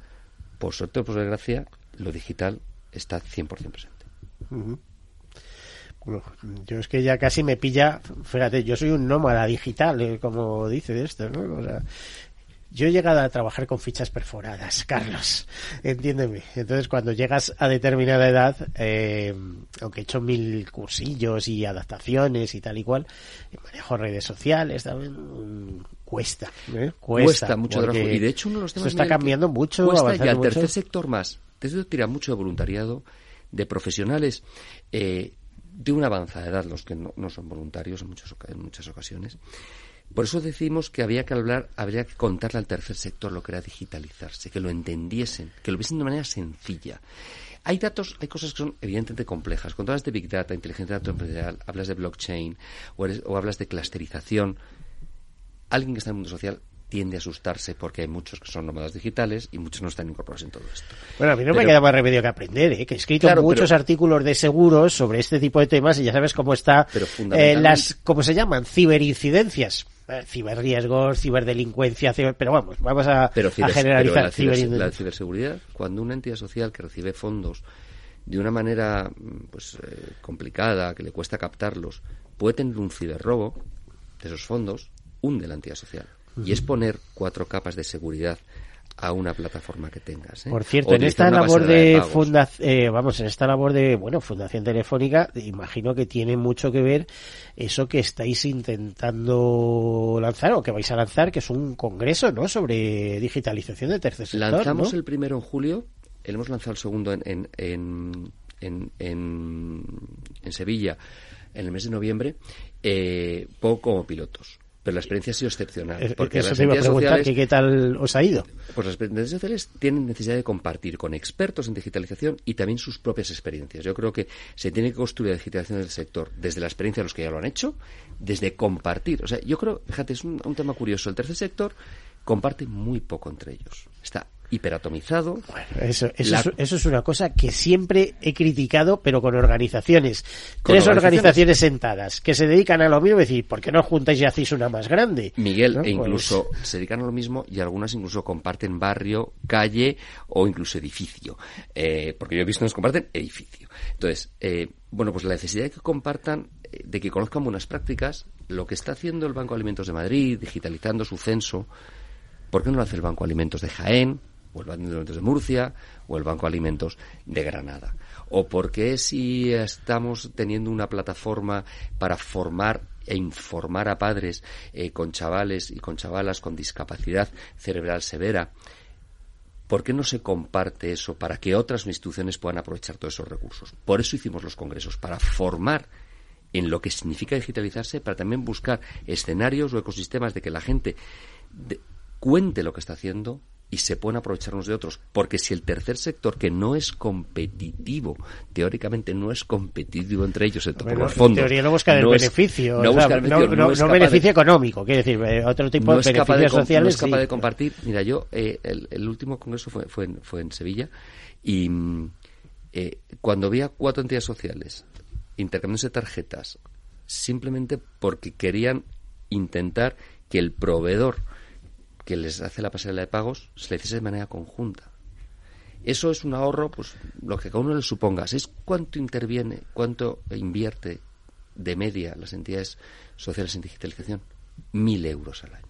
por suerte o por desgracia, lo digital está 100% presente. Bueno, yo es que ya casi me pilla, fíjate, yo soy un nómada digital, eh, como dice esto, ¿no? O sea, yo he llegado a trabajar con fichas perforadas, Carlos, entiéndeme. Entonces, cuando llegas a determinada edad, eh, aunque he hecho mil cursillos y adaptaciones y tal y cual, manejo redes sociales también mm, cuesta, ¿eh? cuesta, mucho trabajo. Y de hecho, uno de los temas está cambiando mucho. Cuesta y al tercer sector más. Desde tira mucho de voluntariado, de profesionales eh, de una avanzada edad, los que no, son voluntarios en muchas, en muchas ocasiones por eso decimos que había que hablar, habría que contarle al tercer sector lo que era digitalizarse, que lo entendiesen, que lo viesen de manera sencilla. Hay datos, hay cosas que son evidentemente complejas. Cuando hablas de Big Data, inteligencia empresarial, hablas de blockchain o, o hablas de clusterización, alguien que está en el mundo social tiende a asustarse porque hay muchos que son nómadas digitales y muchos no están incorporados en todo esto. Bueno, a mí no me queda más remedio que aprender, ¿eh? que he escrito muchos artículos de seguros sobre este tipo de temas y ya sabes cómo está eh, las, ¿cómo se llaman? Ciberincidencias. Eh, ciberriesgos, ciberdelincuencia, pero vamos, vamos a, generalizar la, la ciberseguridad, cuando una entidad social que recibe fondos de una manera mm, pues eh, complicada, que le cuesta captarlos, puede tener un ciberrobo de esos fondos, hunde la entidad social. Y es poner cuatro capas de seguridad a una plataforma que tengas. ¿eh? Por cierto, en esta labor de, fundación, eh, vamos, en esta labor de, bueno, Fundación Telefónica, imagino que tiene mucho que ver eso que estáis intentando lanzar o que vais a lanzar, que es un congreso, ¿no? Sobre digitalización de tercer sector. Lanzamos el primero en julio, hemos lanzado el segundo en, en, en, en, en Sevilla en el mes de noviembre, eh, poco como pilotos pero la experiencia ha sido excepcional. Porque eso te iba a preguntar, ¿qué tal os ha ido? Pues las entidades sociales tienen necesidad de compartir con expertos en digitalización y también sus propias experiencias. Yo creo que se tiene que construir la digitalización del sector desde la experiencia de los que ya lo han hecho, desde compartir. O sea, yo creo, fíjate, es un, un tema curioso. El tercer sector comparte muy poco entre ellos. Está hiperatomizado. Bueno, eso, eso, es, una cosa que siempre he criticado, pero con organizaciones. Tres organizaciones? sentadas que se dedican a lo mismo, decir, ¿por qué no juntáis y hacéis una más grande? Miguel, e incluso se dedican a lo mismo y algunas incluso comparten barrio, calle o incluso edificio. Eh, porque yo he visto que nos comparten edificio. Entonces, eh, bueno, pues la necesidad de que compartan, eh, de que conozcan buenas prácticas, lo que está haciendo el Banco de Alimentos de Madrid, digitalizando su censo, ¿por qué no lo hace el Banco de Alimentos de Jaén? O el Banco de Alimentos de Murcia, o el Banco de Alimentos de Granada. O por qué si estamos teniendo una plataforma para formar e informar a padres eh, con chavales y con chavalas con discapacidad cerebral severa, ¿por qué no se comparte eso para que otras instituciones puedan aprovechar todos esos recursos? Por eso hicimos los congresos, para formar en lo que significa digitalizarse, para también buscar escenarios o ecosistemas de que la gente cuente lo que está haciendo, y se pueden aprovechar unos de otros. Porque si el tercer sector, que no es competitivo, teóricamente no es competitivo entre ellos, el Bueno, los fondos. En teoría no buscan el no es- beneficio, no o sea, busca no, beneficio, no- de- beneficio económico, quiere decir, eh, otro tipo de es capaz de, beneficios com- no sociales. es capaz sí. de compartir. Mira, yo, eh, el, el último congreso fue, fue, en, fue en Sevilla y mm, eh, cuando había cuatro entidades sociales intercambiándose tarjetas simplemente porque querían intentar que el proveedor que les hace la pasarela de pagos se le hiciese de manera conjunta. Eso es un ahorro, pues lo que cada uno le suponga. ¿Es cuánto interviene, cuánto invierte de media las entidades sociales en digitalización? Mil euros al año.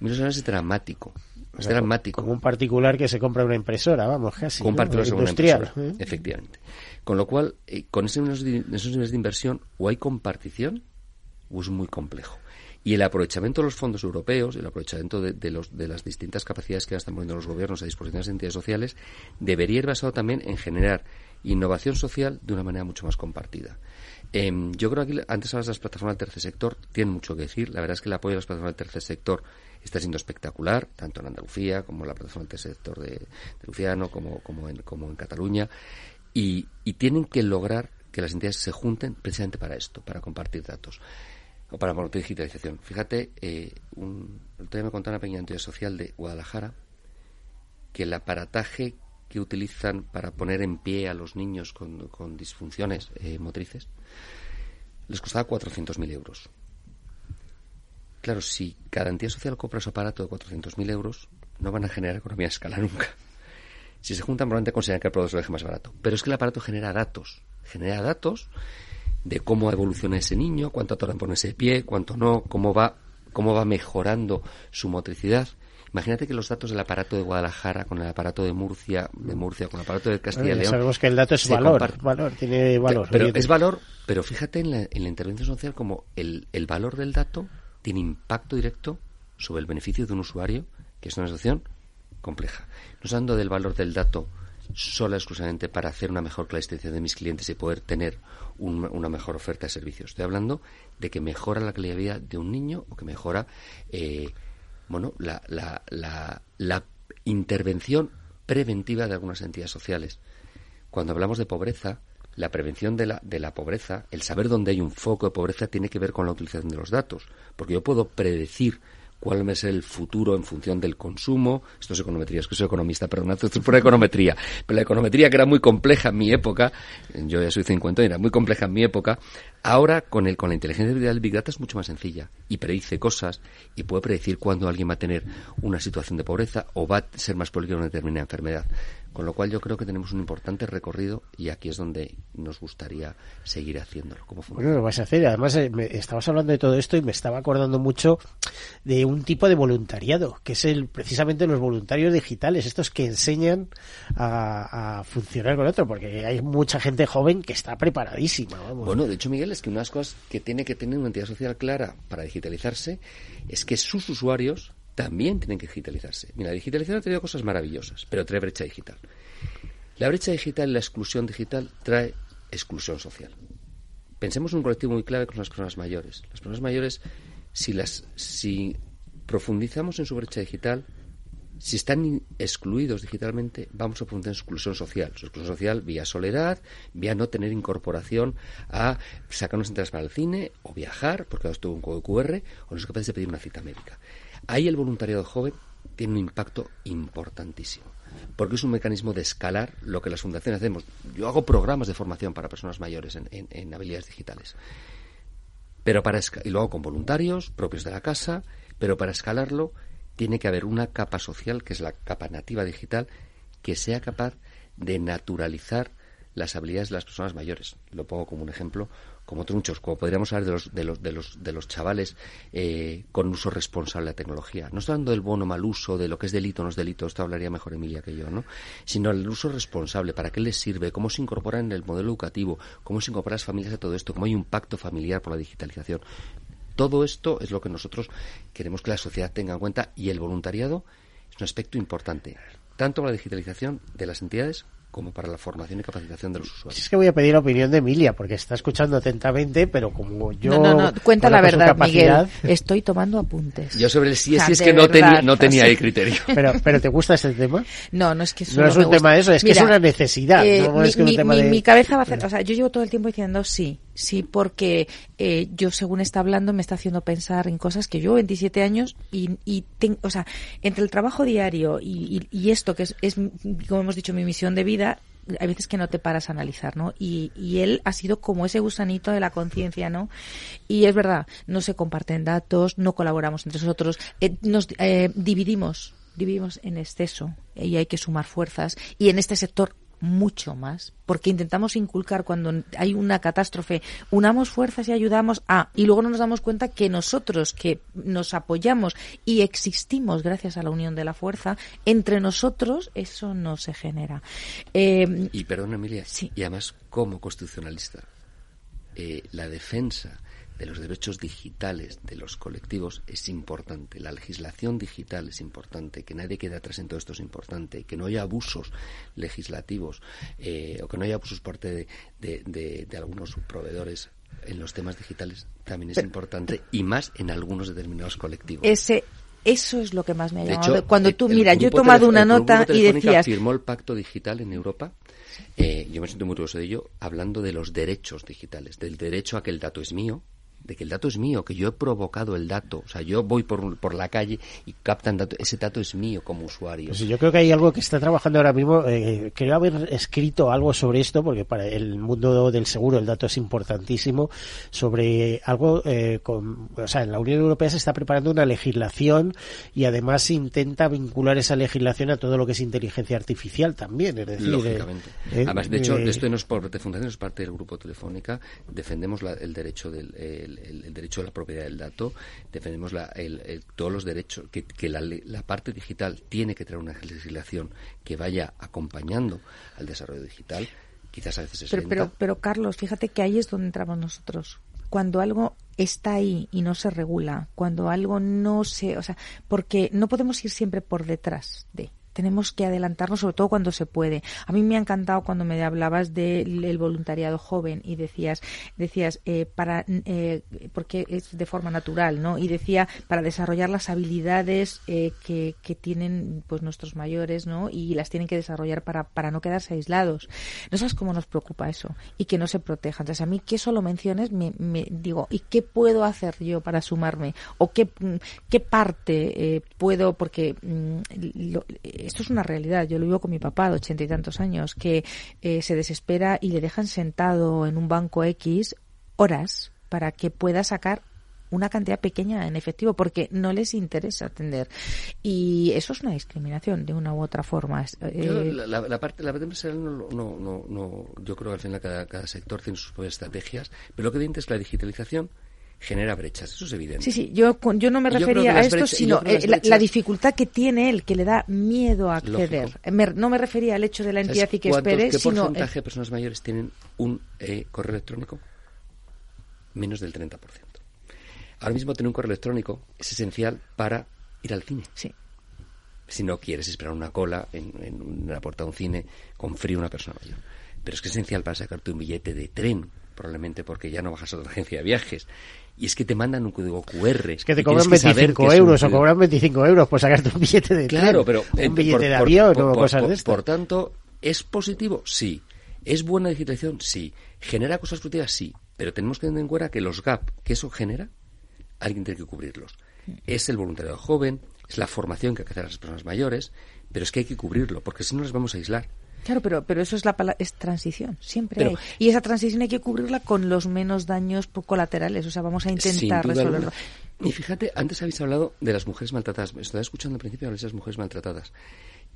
Mil euros al año es dramático. Es dramático. Como un particular que se compra una impresora, vamos, casi. Con ¿no? particular una industrial. impresora, ¿eh? efectivamente. Con lo cual, eh, con esos niveles de inversión, o hay compartición o es muy complejo. Y el aprovechamiento de los fondos europeos, el aprovechamiento de, de los, de las distintas capacidades que están poniendo los gobiernos a disposición de las entidades sociales, debería ir basado también en generar innovación social de una manera mucho más compartida. Em, yo creo que antes hablas de las plataformas del tercer sector, tienen mucho que decir. La verdad es que el apoyo a las plataformas del tercer sector está siendo espectacular, tanto en Andalucía como en la plataforma del tercer sector de, de Luciano, como, como, en, como en Cataluña. Y tienen que lograr que las entidades se junten precisamente para esto, para compartir datos o para la digitalización. Fíjate, eh, un, el me contaba una pequeña entidad social de Guadalajara que el aparataje que utilizan para poner en pie a los niños con, con disfunciones eh, motrices les costaba 400.000 euros. Claro, si cada entidad social compra ese aparato de 400.000 euros, no van a generar economía de escala nunca. Si se juntan, probablemente consideran que el producto lo deje más barato. Pero es que el aparato genera datos. Genera datos de cómo evoluciona ese niño, cuánto tarda en ponerse de pie, cuánto no, cómo va, cómo va mejorando su motricidad. Imagínate que los datos del aparato de Guadalajara con el aparato de Murcia, de Murcia con el aparato de Castilla y Bueno, León. sabemos que el dato es valor, comparte. valor, tiene valor. Pero es valor, pero fíjate en la, en la intervención social como el, el valor del dato tiene impacto directo sobre el beneficio de un usuario, que es una situación compleja. No hablando del valor del dato sola exclusivamente para hacer una mejor clasificación de mis clientes y poder tener un- una mejor oferta de servicios. Estoy hablando de que mejora la calidad de vida de un niño o que mejora eh, bueno, la, la, la, la intervención preventiva de algunas entidades sociales. Cuando hablamos de pobreza, la prevención de la, de la pobreza, el saber dónde hay un foco de pobreza, tiene que ver con la utilización de los datos. Porque yo puedo predecir cuál ser el futuro en función del consumo. Esto es econometría, es que soy economista, perdón, esto es pura econometría. Pero la econometría, que era muy compleja en mi época, yo ya soy 50 y era muy compleja en mi época, ahora con, el, con la inteligencia artificial del Big Data es mucho más sencilla. Y predice cosas y puede predecir cuándo alguien va a tener una situación de pobreza o va a ser más peligroso una determinada enfermedad. Con lo cual yo creo que tenemos un importante recorrido y aquí es donde nos gustaría seguir haciéndolo. como Bueno, lo vas a hacer. Además, eh, me- estabas hablando de todo esto y me estaba acordando mucho de un tipo de voluntariado, que es el precisamente los voluntarios digitales, estos que enseñan a, a funcionar con otro, porque hay mucha gente joven que está preparadísima. Vamos. Bueno, de hecho, Miguel, es que una de las cosas que tiene que tener una entidad social clara para digitalizarse es que sus usuarios también tienen que digitalizarse. Mira, la digitalización ha traído cosas maravillosas, pero trae brecha digital. La brecha digital y la exclusión digital trae exclusión social. Pensemos en un colectivo muy clave con las personas mayores. Las personas mayores, si las, si profundizamos en su brecha digital, si están excluidos digitalmente, vamos a profundizar en su exclusión social. Su exclusión social vía soledad, vía no tener incorporación a sacarnos entradas para el cine o viajar, porque ahora estuvo un código QR, o no es capaz de pedir una cita médica. Ahí el voluntariado joven tiene un impacto importantísimo, porque es un mecanismo de escalar lo que las fundaciones hacemos. Yo hago programas de formación para personas mayores en, habilidades digitales. Pero para y lo hago con voluntarios propios de la casa, pero para escalarlo tiene que haber una capa social, que es la capa nativa digital, que sea capaz de naturalizar las habilidades de las personas mayores. Lo pongo como un ejemplo, como otros muchos, como podríamos hablar de los, de los, de los, de los chavales eh, con uso responsable de la tecnología. No estoy hablando del bono mal uso, de lo que es delito o no es delito, esto hablaría mejor Emilia que yo, ¿no? Sino el uso responsable, para qué les sirve, cómo se incorpora en el modelo educativo, cómo se incorporan las familias a todo esto, cómo hay un pacto familiar por la digitalización. Todo esto es lo que nosotros queremos que la sociedad tenga en cuenta y el voluntariado es un aspecto importante, tanto la digitalización de las entidades como para la formación y capacitación de los usuarios. Es que voy a pedir la opinión de Emilia, porque está escuchando atentamente, pero como yo... No, no, no, cuenta la verdad, Miguel. capacidad- Estoy tomando apuntes. Yo sobre el sí O sea, es, es que no tenía, no tenía ahí criterio. Pero, pero ¿te gusta ese tema? No, no es que No es un gusta. tema de eso, es que es Mira, una necesidad, eh, no mi, es que un mi- tema mi- de- mi cabeza va a hacer, o sea, yo llevo todo el tiempo diciendo sí, sí, porque eh, yo según está hablando me está haciendo pensar en cosas que yo 27 años y, y ten- o sea, entre el trabajo diario y, esto que es, es, como hemos dicho, mi misión de vida, hay veces que no te paras a analizar, ¿no? Y, y él ha sido como ese gusanito de la conciencia, ¿no? Y es verdad, no se comparten datos, no colaboramos entre nosotros, eh, nos eh, dividimos, dividimos en exceso y hay que sumar fuerzas. Y en este sector mucho más, porque intentamos inculcar cuando hay una catástrofe, unamos fuerzas y ayudamos a, y luego no nos damos cuenta que nosotros que nos apoyamos y existimos gracias a la unión de la fuerza, entre nosotros eso no se genera. Eh, Y perdón, Emilia, Sí. y además como constitucionalista, eh, la defensa de los derechos digitales de los colectivos es importante. La legislación digital es importante, que nadie quede atrás en todo esto es importante, que no haya abusos legislativos eh, o que no haya abusos por parte de, de- de- de algunos proveedores en los temas digitales también es Pero- importante y más en algunos determinados colectivos. ese eso es lo que más me ha llamado. hecho, Cuando tú, el mira, yo he tomado una nota y decías, firmó el pacto digital en Europa. Eh, yo me siento muy orgulloso de ello, hablando de los derechos digitales, del derecho a que el dato es mío, de que el dato es mío, que yo he provocado el dato. O sea, yo voy por, por la calle y captan dato. Ese dato es mío como usuario. Pues yo creo que hay algo que está trabajando ahora mismo. Eh, creo haber escrito algo sobre esto, porque para el mundo del seguro el dato es importantísimo. Sobre algo, eh, con, o sea, en la Unión Europea se está preparando una legislación y además se intenta vincular esa legislación a todo lo que es inteligencia artificial también. Es decir, eh, Lógicamente. eh, Además, de hecho, eh, esto no es por de Fundación, es parte del grupo Telefónica. Defendemos la- el derecho del el, el- el derecho a la propiedad del dato. Defendemos la- el- el- todos los derechos que, que la, la parte digital tiene que traer una legislación que vaya acompañando al desarrollo digital. Quizás a veces es Pero, pero, pero Carlos, fíjate que ahí es donde entramos nosotros. Cuando algo está ahí y no se regula, cuando algo no se, o sea, porque no podemos ir siempre por detrás de. Tenemos que adelantarnos, sobre todo cuando se puede. A mí me ha encantado cuando me hablabas del el voluntariado joven y decías, decías eh, para, eh, porque es de forma natural, ¿no? Y decía para desarrollar las habilidades eh, que, que tienen, pues nuestros mayores, ¿no? Y las tienen que desarrollar para, para no quedarse aislados. ¿No sabes cómo nos preocupa eso? Y que no se protejan. Entonces, a mí que eso lo menciones, me, me digo, ¿y qué puedo hacer yo para sumarme? ¿O qué, mm, qué parte eh, puedo? Porque mm, lo- esto es una realidad. Yo lo vivo con mi papá de ochenta y tantos años, que eh, se desespera y le dejan sentado en un banco X horas para que pueda sacar una cantidad pequeña en efectivo porque no les interesa atender y eso es una discriminación de una u otra forma eh, la, parte, la parte empresarial no, no, no, no- yo creo que al final cada, sector tiene sus propias estrategias, pero lo que evidente es que la digitalización genera brechas, eso es evidente. Sí, sí, yo, yo no me yo refería a esto, brechas- sino eh, la, dificultad que tiene él, que le da miedo a acceder. Me- no me refería al hecho de la ¿Sabes entidad y que espere, ¿Qué sino... porcentaje de personas mayores tienen un eh, correo electrónico? Menos del 30%. Ahora mismo tener un correo electrónico es esencial para ir al cine. Sí. Si no quieres esperar una cola en, en la puerta de un cine con frío una persona mayor. Pero es que es esencial para sacarte un billete de tren, probablemente porque ya no bajas a otra agencia de viajes. Y es que te mandan un código QR. Es que te cobran tienes que saber 25 que es un euros o cobran 25 euros por sacarte un billete de Claro, tren, pero eh, un billete por- de avión por- o por- cosas por- de estas. Por tanto, ¿es positivo? Sí. ¿Es buena digitalización? Sí. ¿Genera cosas positivas? Sí. Pero tenemos que tener en cuenta que los gap que eso genera, alguien tiene que cubrirlos. Es el voluntariado joven, es la formación que hay que hacer a las personas mayores, pero es que hay que cubrirlo, porque si no nos vamos a aislar. Claro, pero, pero eso es la es transición, siempre Pero- hay. Y esa transición hay que cubrirla con los menos daños colaterales, o sea, vamos a intentar resolverlo. Y fíjate, antes habéis hablado de las mujeres maltratadas. Me estaba escuchando al principio hablar de esas mujeres maltratadas.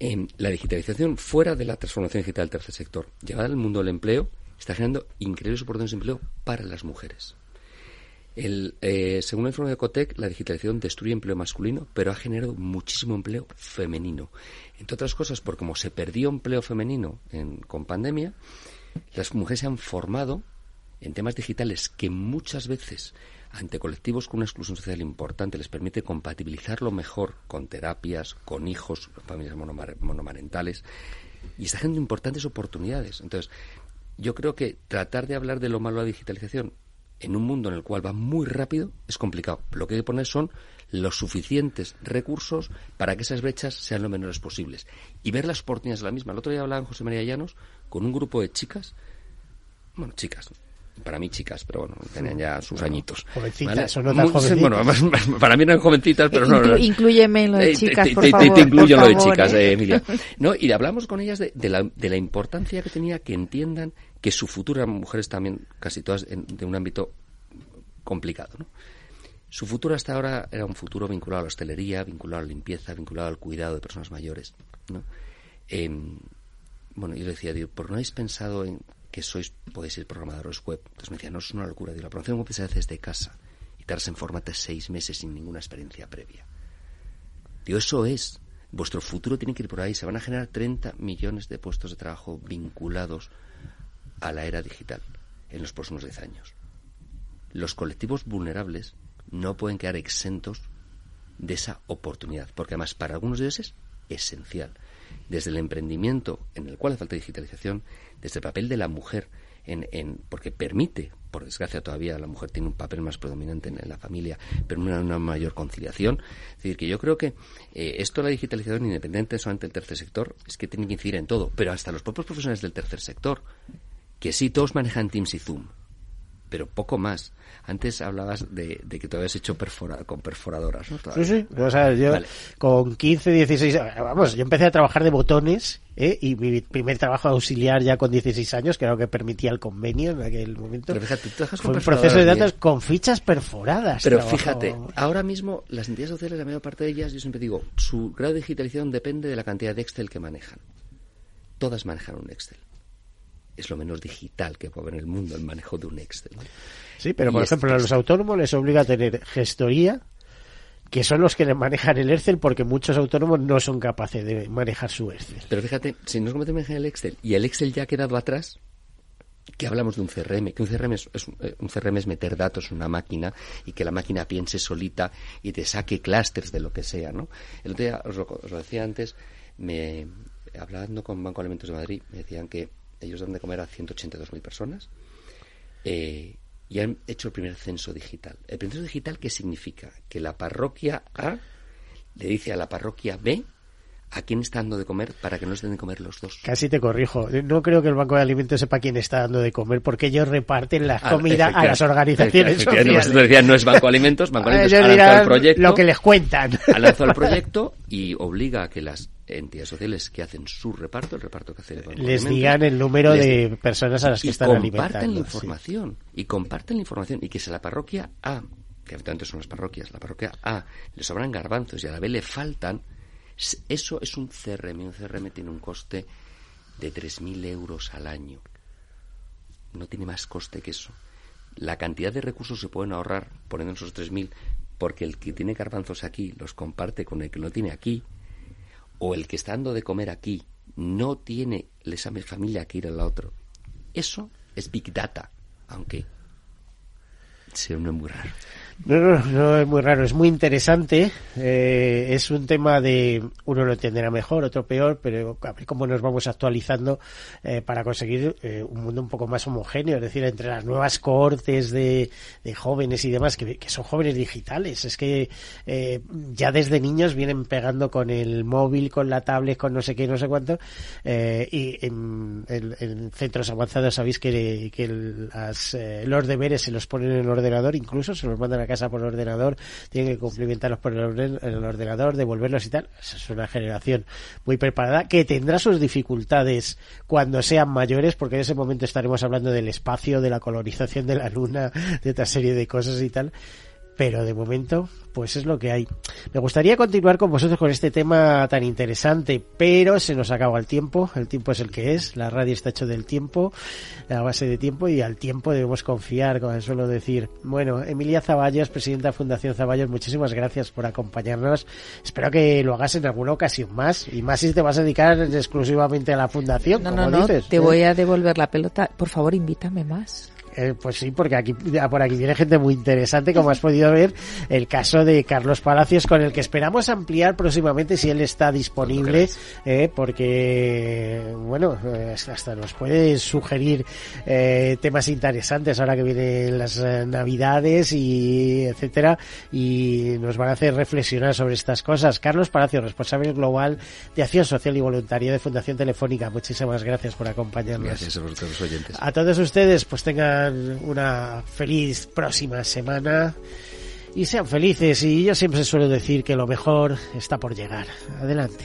En la digitalización fuera de la transformación digital del tercer sector, llevada al mundo del empleo, está generando increíbles oportunidades de empleo para las mujeres. El, eh, según el informe de Cotec, la digitalización destruye empleo masculino, pero ha generado muchísimo empleo femenino. Entre otras cosas, porque como se perdió empleo femenino en- con pandemia, las mujeres se han formado en temas digitales que muchas veces ante colectivos con una exclusión social importante les permite compatibilizarlo mejor con terapias, con hijos, familias monomar- monomarentales. y está generando importantes oportunidades. Entonces, yo creo que tratar de hablar de lo malo de la digitalización en un mundo en el cual va muy rápido es complicado. Lo que hay que poner son los suficientes recursos para que esas brechas sean lo menores posibles. Y ver las oportunidades de la misma. El otro día hablaba José María Llanos con un grupo de chicas, bueno, chicas, para mí chicas, pero bueno, tenían ya sus añitos. Jovencitas, ¿vale? no tan Bueno, para mí no eran jovencitas, pero no. incluyeme en lo de eh, chicas, te, por favor. Te, incluyo en lo de chicas, ¿eh? Emilia. No, y hablamos con ellas de, de, la, de la importancia que tenía que entiendan que su futuro, eran mujeres también, casi todas, de un ámbito complicado. Su futuro hasta ahora era un futuro vinculado a la hostelería, vinculado a la limpieza, vinculado al cuidado de personas mayores. Eh, bueno, yo decía, digo, ¿por no habéis pensado en que sois, podéis ser programadores web? Entonces me decía, no, es una locura. Digo, la programación web se hace desde casa y tardas en formarte seis meses sin ninguna experiencia previa. Digo, eso es. Vuestro futuro tiene que ir por ahí. Se van a generar 30 millones de puestos de trabajo vinculados a la era digital en los próximos 10 años. Los colectivos vulnerables no pueden quedar exentos de esa oportunidad, porque además para algunos de ellos es esencial. Desde el emprendimiento, en el cual hace falta digitalización, desde el papel de la mujer, en, en, porque permite, por desgracia todavía la mujer tiene un papel más predominante en, la familia, pero una, mayor conciliación. Es decir, que yo creo que eh, esto la digitalización, independiente solamente del tercer sector, es que tiene que incidir en todo, pero hasta los propios profesionales del tercer sector, que sí, todos manejan Teams y Zoom, pero poco más. Antes hablabas de, que te habías hecho con perforadoras, ¿no? Sí, sí. O sea, yo con 15, 16, vamos, yo empecé a trabajar de botones ¿eh? y mi primer trabajo auxiliar ya con 16 años, que era lo que permitía el convenio en aquel momento. Pero fíjate, tú fue un proceso de datos con fichas perforadas. Pero fíjate, ahora mismo las entidades sociales, la mayor parte de ellas, yo siempre digo, su grado de digitalización depende de la cantidad de Excel que manejan. Todas manejan un Excel es lo menos digital que puede haber en el mundo el manejo de un Excel. Sí, pero por ejemplo a los autónomos les obliga a tener gestoría, que son los que manejan el Excel porque muchos autónomos no son capaces de manejar su Excel. Pero fíjate, si nos metemos en el Excel y el Excel ya ha quedado atrás, que hablamos de un CRM, que un CRM es, eh, un CRM es meter datos en una máquina y que la máquina piense solita y te saque clústeres de lo que sea, ¿no? El otro día, os lo, os lo decía antes, me, hablando con Banco Alimentos de Madrid, me decían que ellos dan de comer a 182.000 personas eh, y han hecho el primer censo digital. ¿El primer censo digital qué significa? Que la parroquia A le dice a la parroquia B a quién está dando de comer para que no estén de comer los dos. Casi te corrijo. No creo que el Banco de Alimentos sepa quién está dando de comer porque ellos reparten la ah, comida a las organizaciones sociales. no es Banco de Alimentos, Banco de Alimentos ha lanzado el proyecto. Lo que les cuentan. Ha lanzado el proyecto y obliga a que las entidades sociales que hacen su reparto, el reparto que hace el les digan el número de personas a las que están alimentando. Y comparten la información, y comparten la información, y que si la parroquia A, que habitualmente son las parroquias, la parroquia A, le sobran garbanzos y a la B le faltan, eso es un CRM, un CRM tiene un coste de 3.000 euros al año. No tiene más coste que eso. La cantidad de recursos se pueden ahorrar poniendo esos 3.000 porque el que tiene garbanzos aquí los comparte con el que no tiene aquí o el que está dando de comer aquí no tiene esa familia que ir al otro. Eso es Big Data, aunque sea no es muy raro. No, no, no es muy raro, es muy interesante. Eh, es un tema de uno lo entenderá mejor, otro peor, pero a ver cómo nos vamos actualizando eh, para conseguir eh, un mundo un poco más homogéneo, es decir, entre las nuevas cohortes de, de jóvenes y demás, que, que, son jóvenes digitales. Es que eh, ya desde niños vienen pegando con el móvil, con la tablet, con no sé qué, no sé cuánto. Eh, y en, en, en, centros avanzados sabéis que, que las, eh, los deberes se los ponen en el ordenador, incluso se los mandan casa por ordenador, tienen que cumplimentarlos por el, el ordenador, devolverlos y tal. Esa es una generación muy preparada que tendrá sus dificultades cuando sean mayores, porque en ese momento estaremos hablando del espacio, de la colonización de la luna, de otra serie de cosas y tal pero de momento pues es lo que hay. Me gustaría continuar con vosotros con este tema tan interesante, pero se nos acaba el tiempo, el tiempo es el que es, la radio está hecho del tiempo, la base de tiempo y al tiempo debemos confiar, como suelo decir. Bueno, Emilia Zaballos, presidenta de Fundación Zaballos, muchísimas gracias por acompañarnos. Espero que lo hagas en alguna ocasión más y más si te vas a dedicar exclusivamente a la fundación, no, como no, dices. No, te voy a devolver la pelota. Por favor, invítame más. Eh, pues sí, porque aquí por aquí viene gente muy interesante, como has podido ver, el caso de Carlos Palacios, con el que esperamos ampliar próximamente si él está disponible, eh, porque, bueno, hasta nos puede sugerir eh, temas interesantes ahora que vienen las eh, navidades y etcétera, y nos van a hacer reflexionar sobre estas cosas. Carlos Palacios, responsable global de Acción Social y Voluntaria de Fundación Telefónica, muchísimas gracias por acompañarnos. Gracias a vosotros oyentes. A todos ustedes, pues una feliz próxima semana y sean felices. Y yo siempre suelo decir que lo mejor está por llegar. Adelante.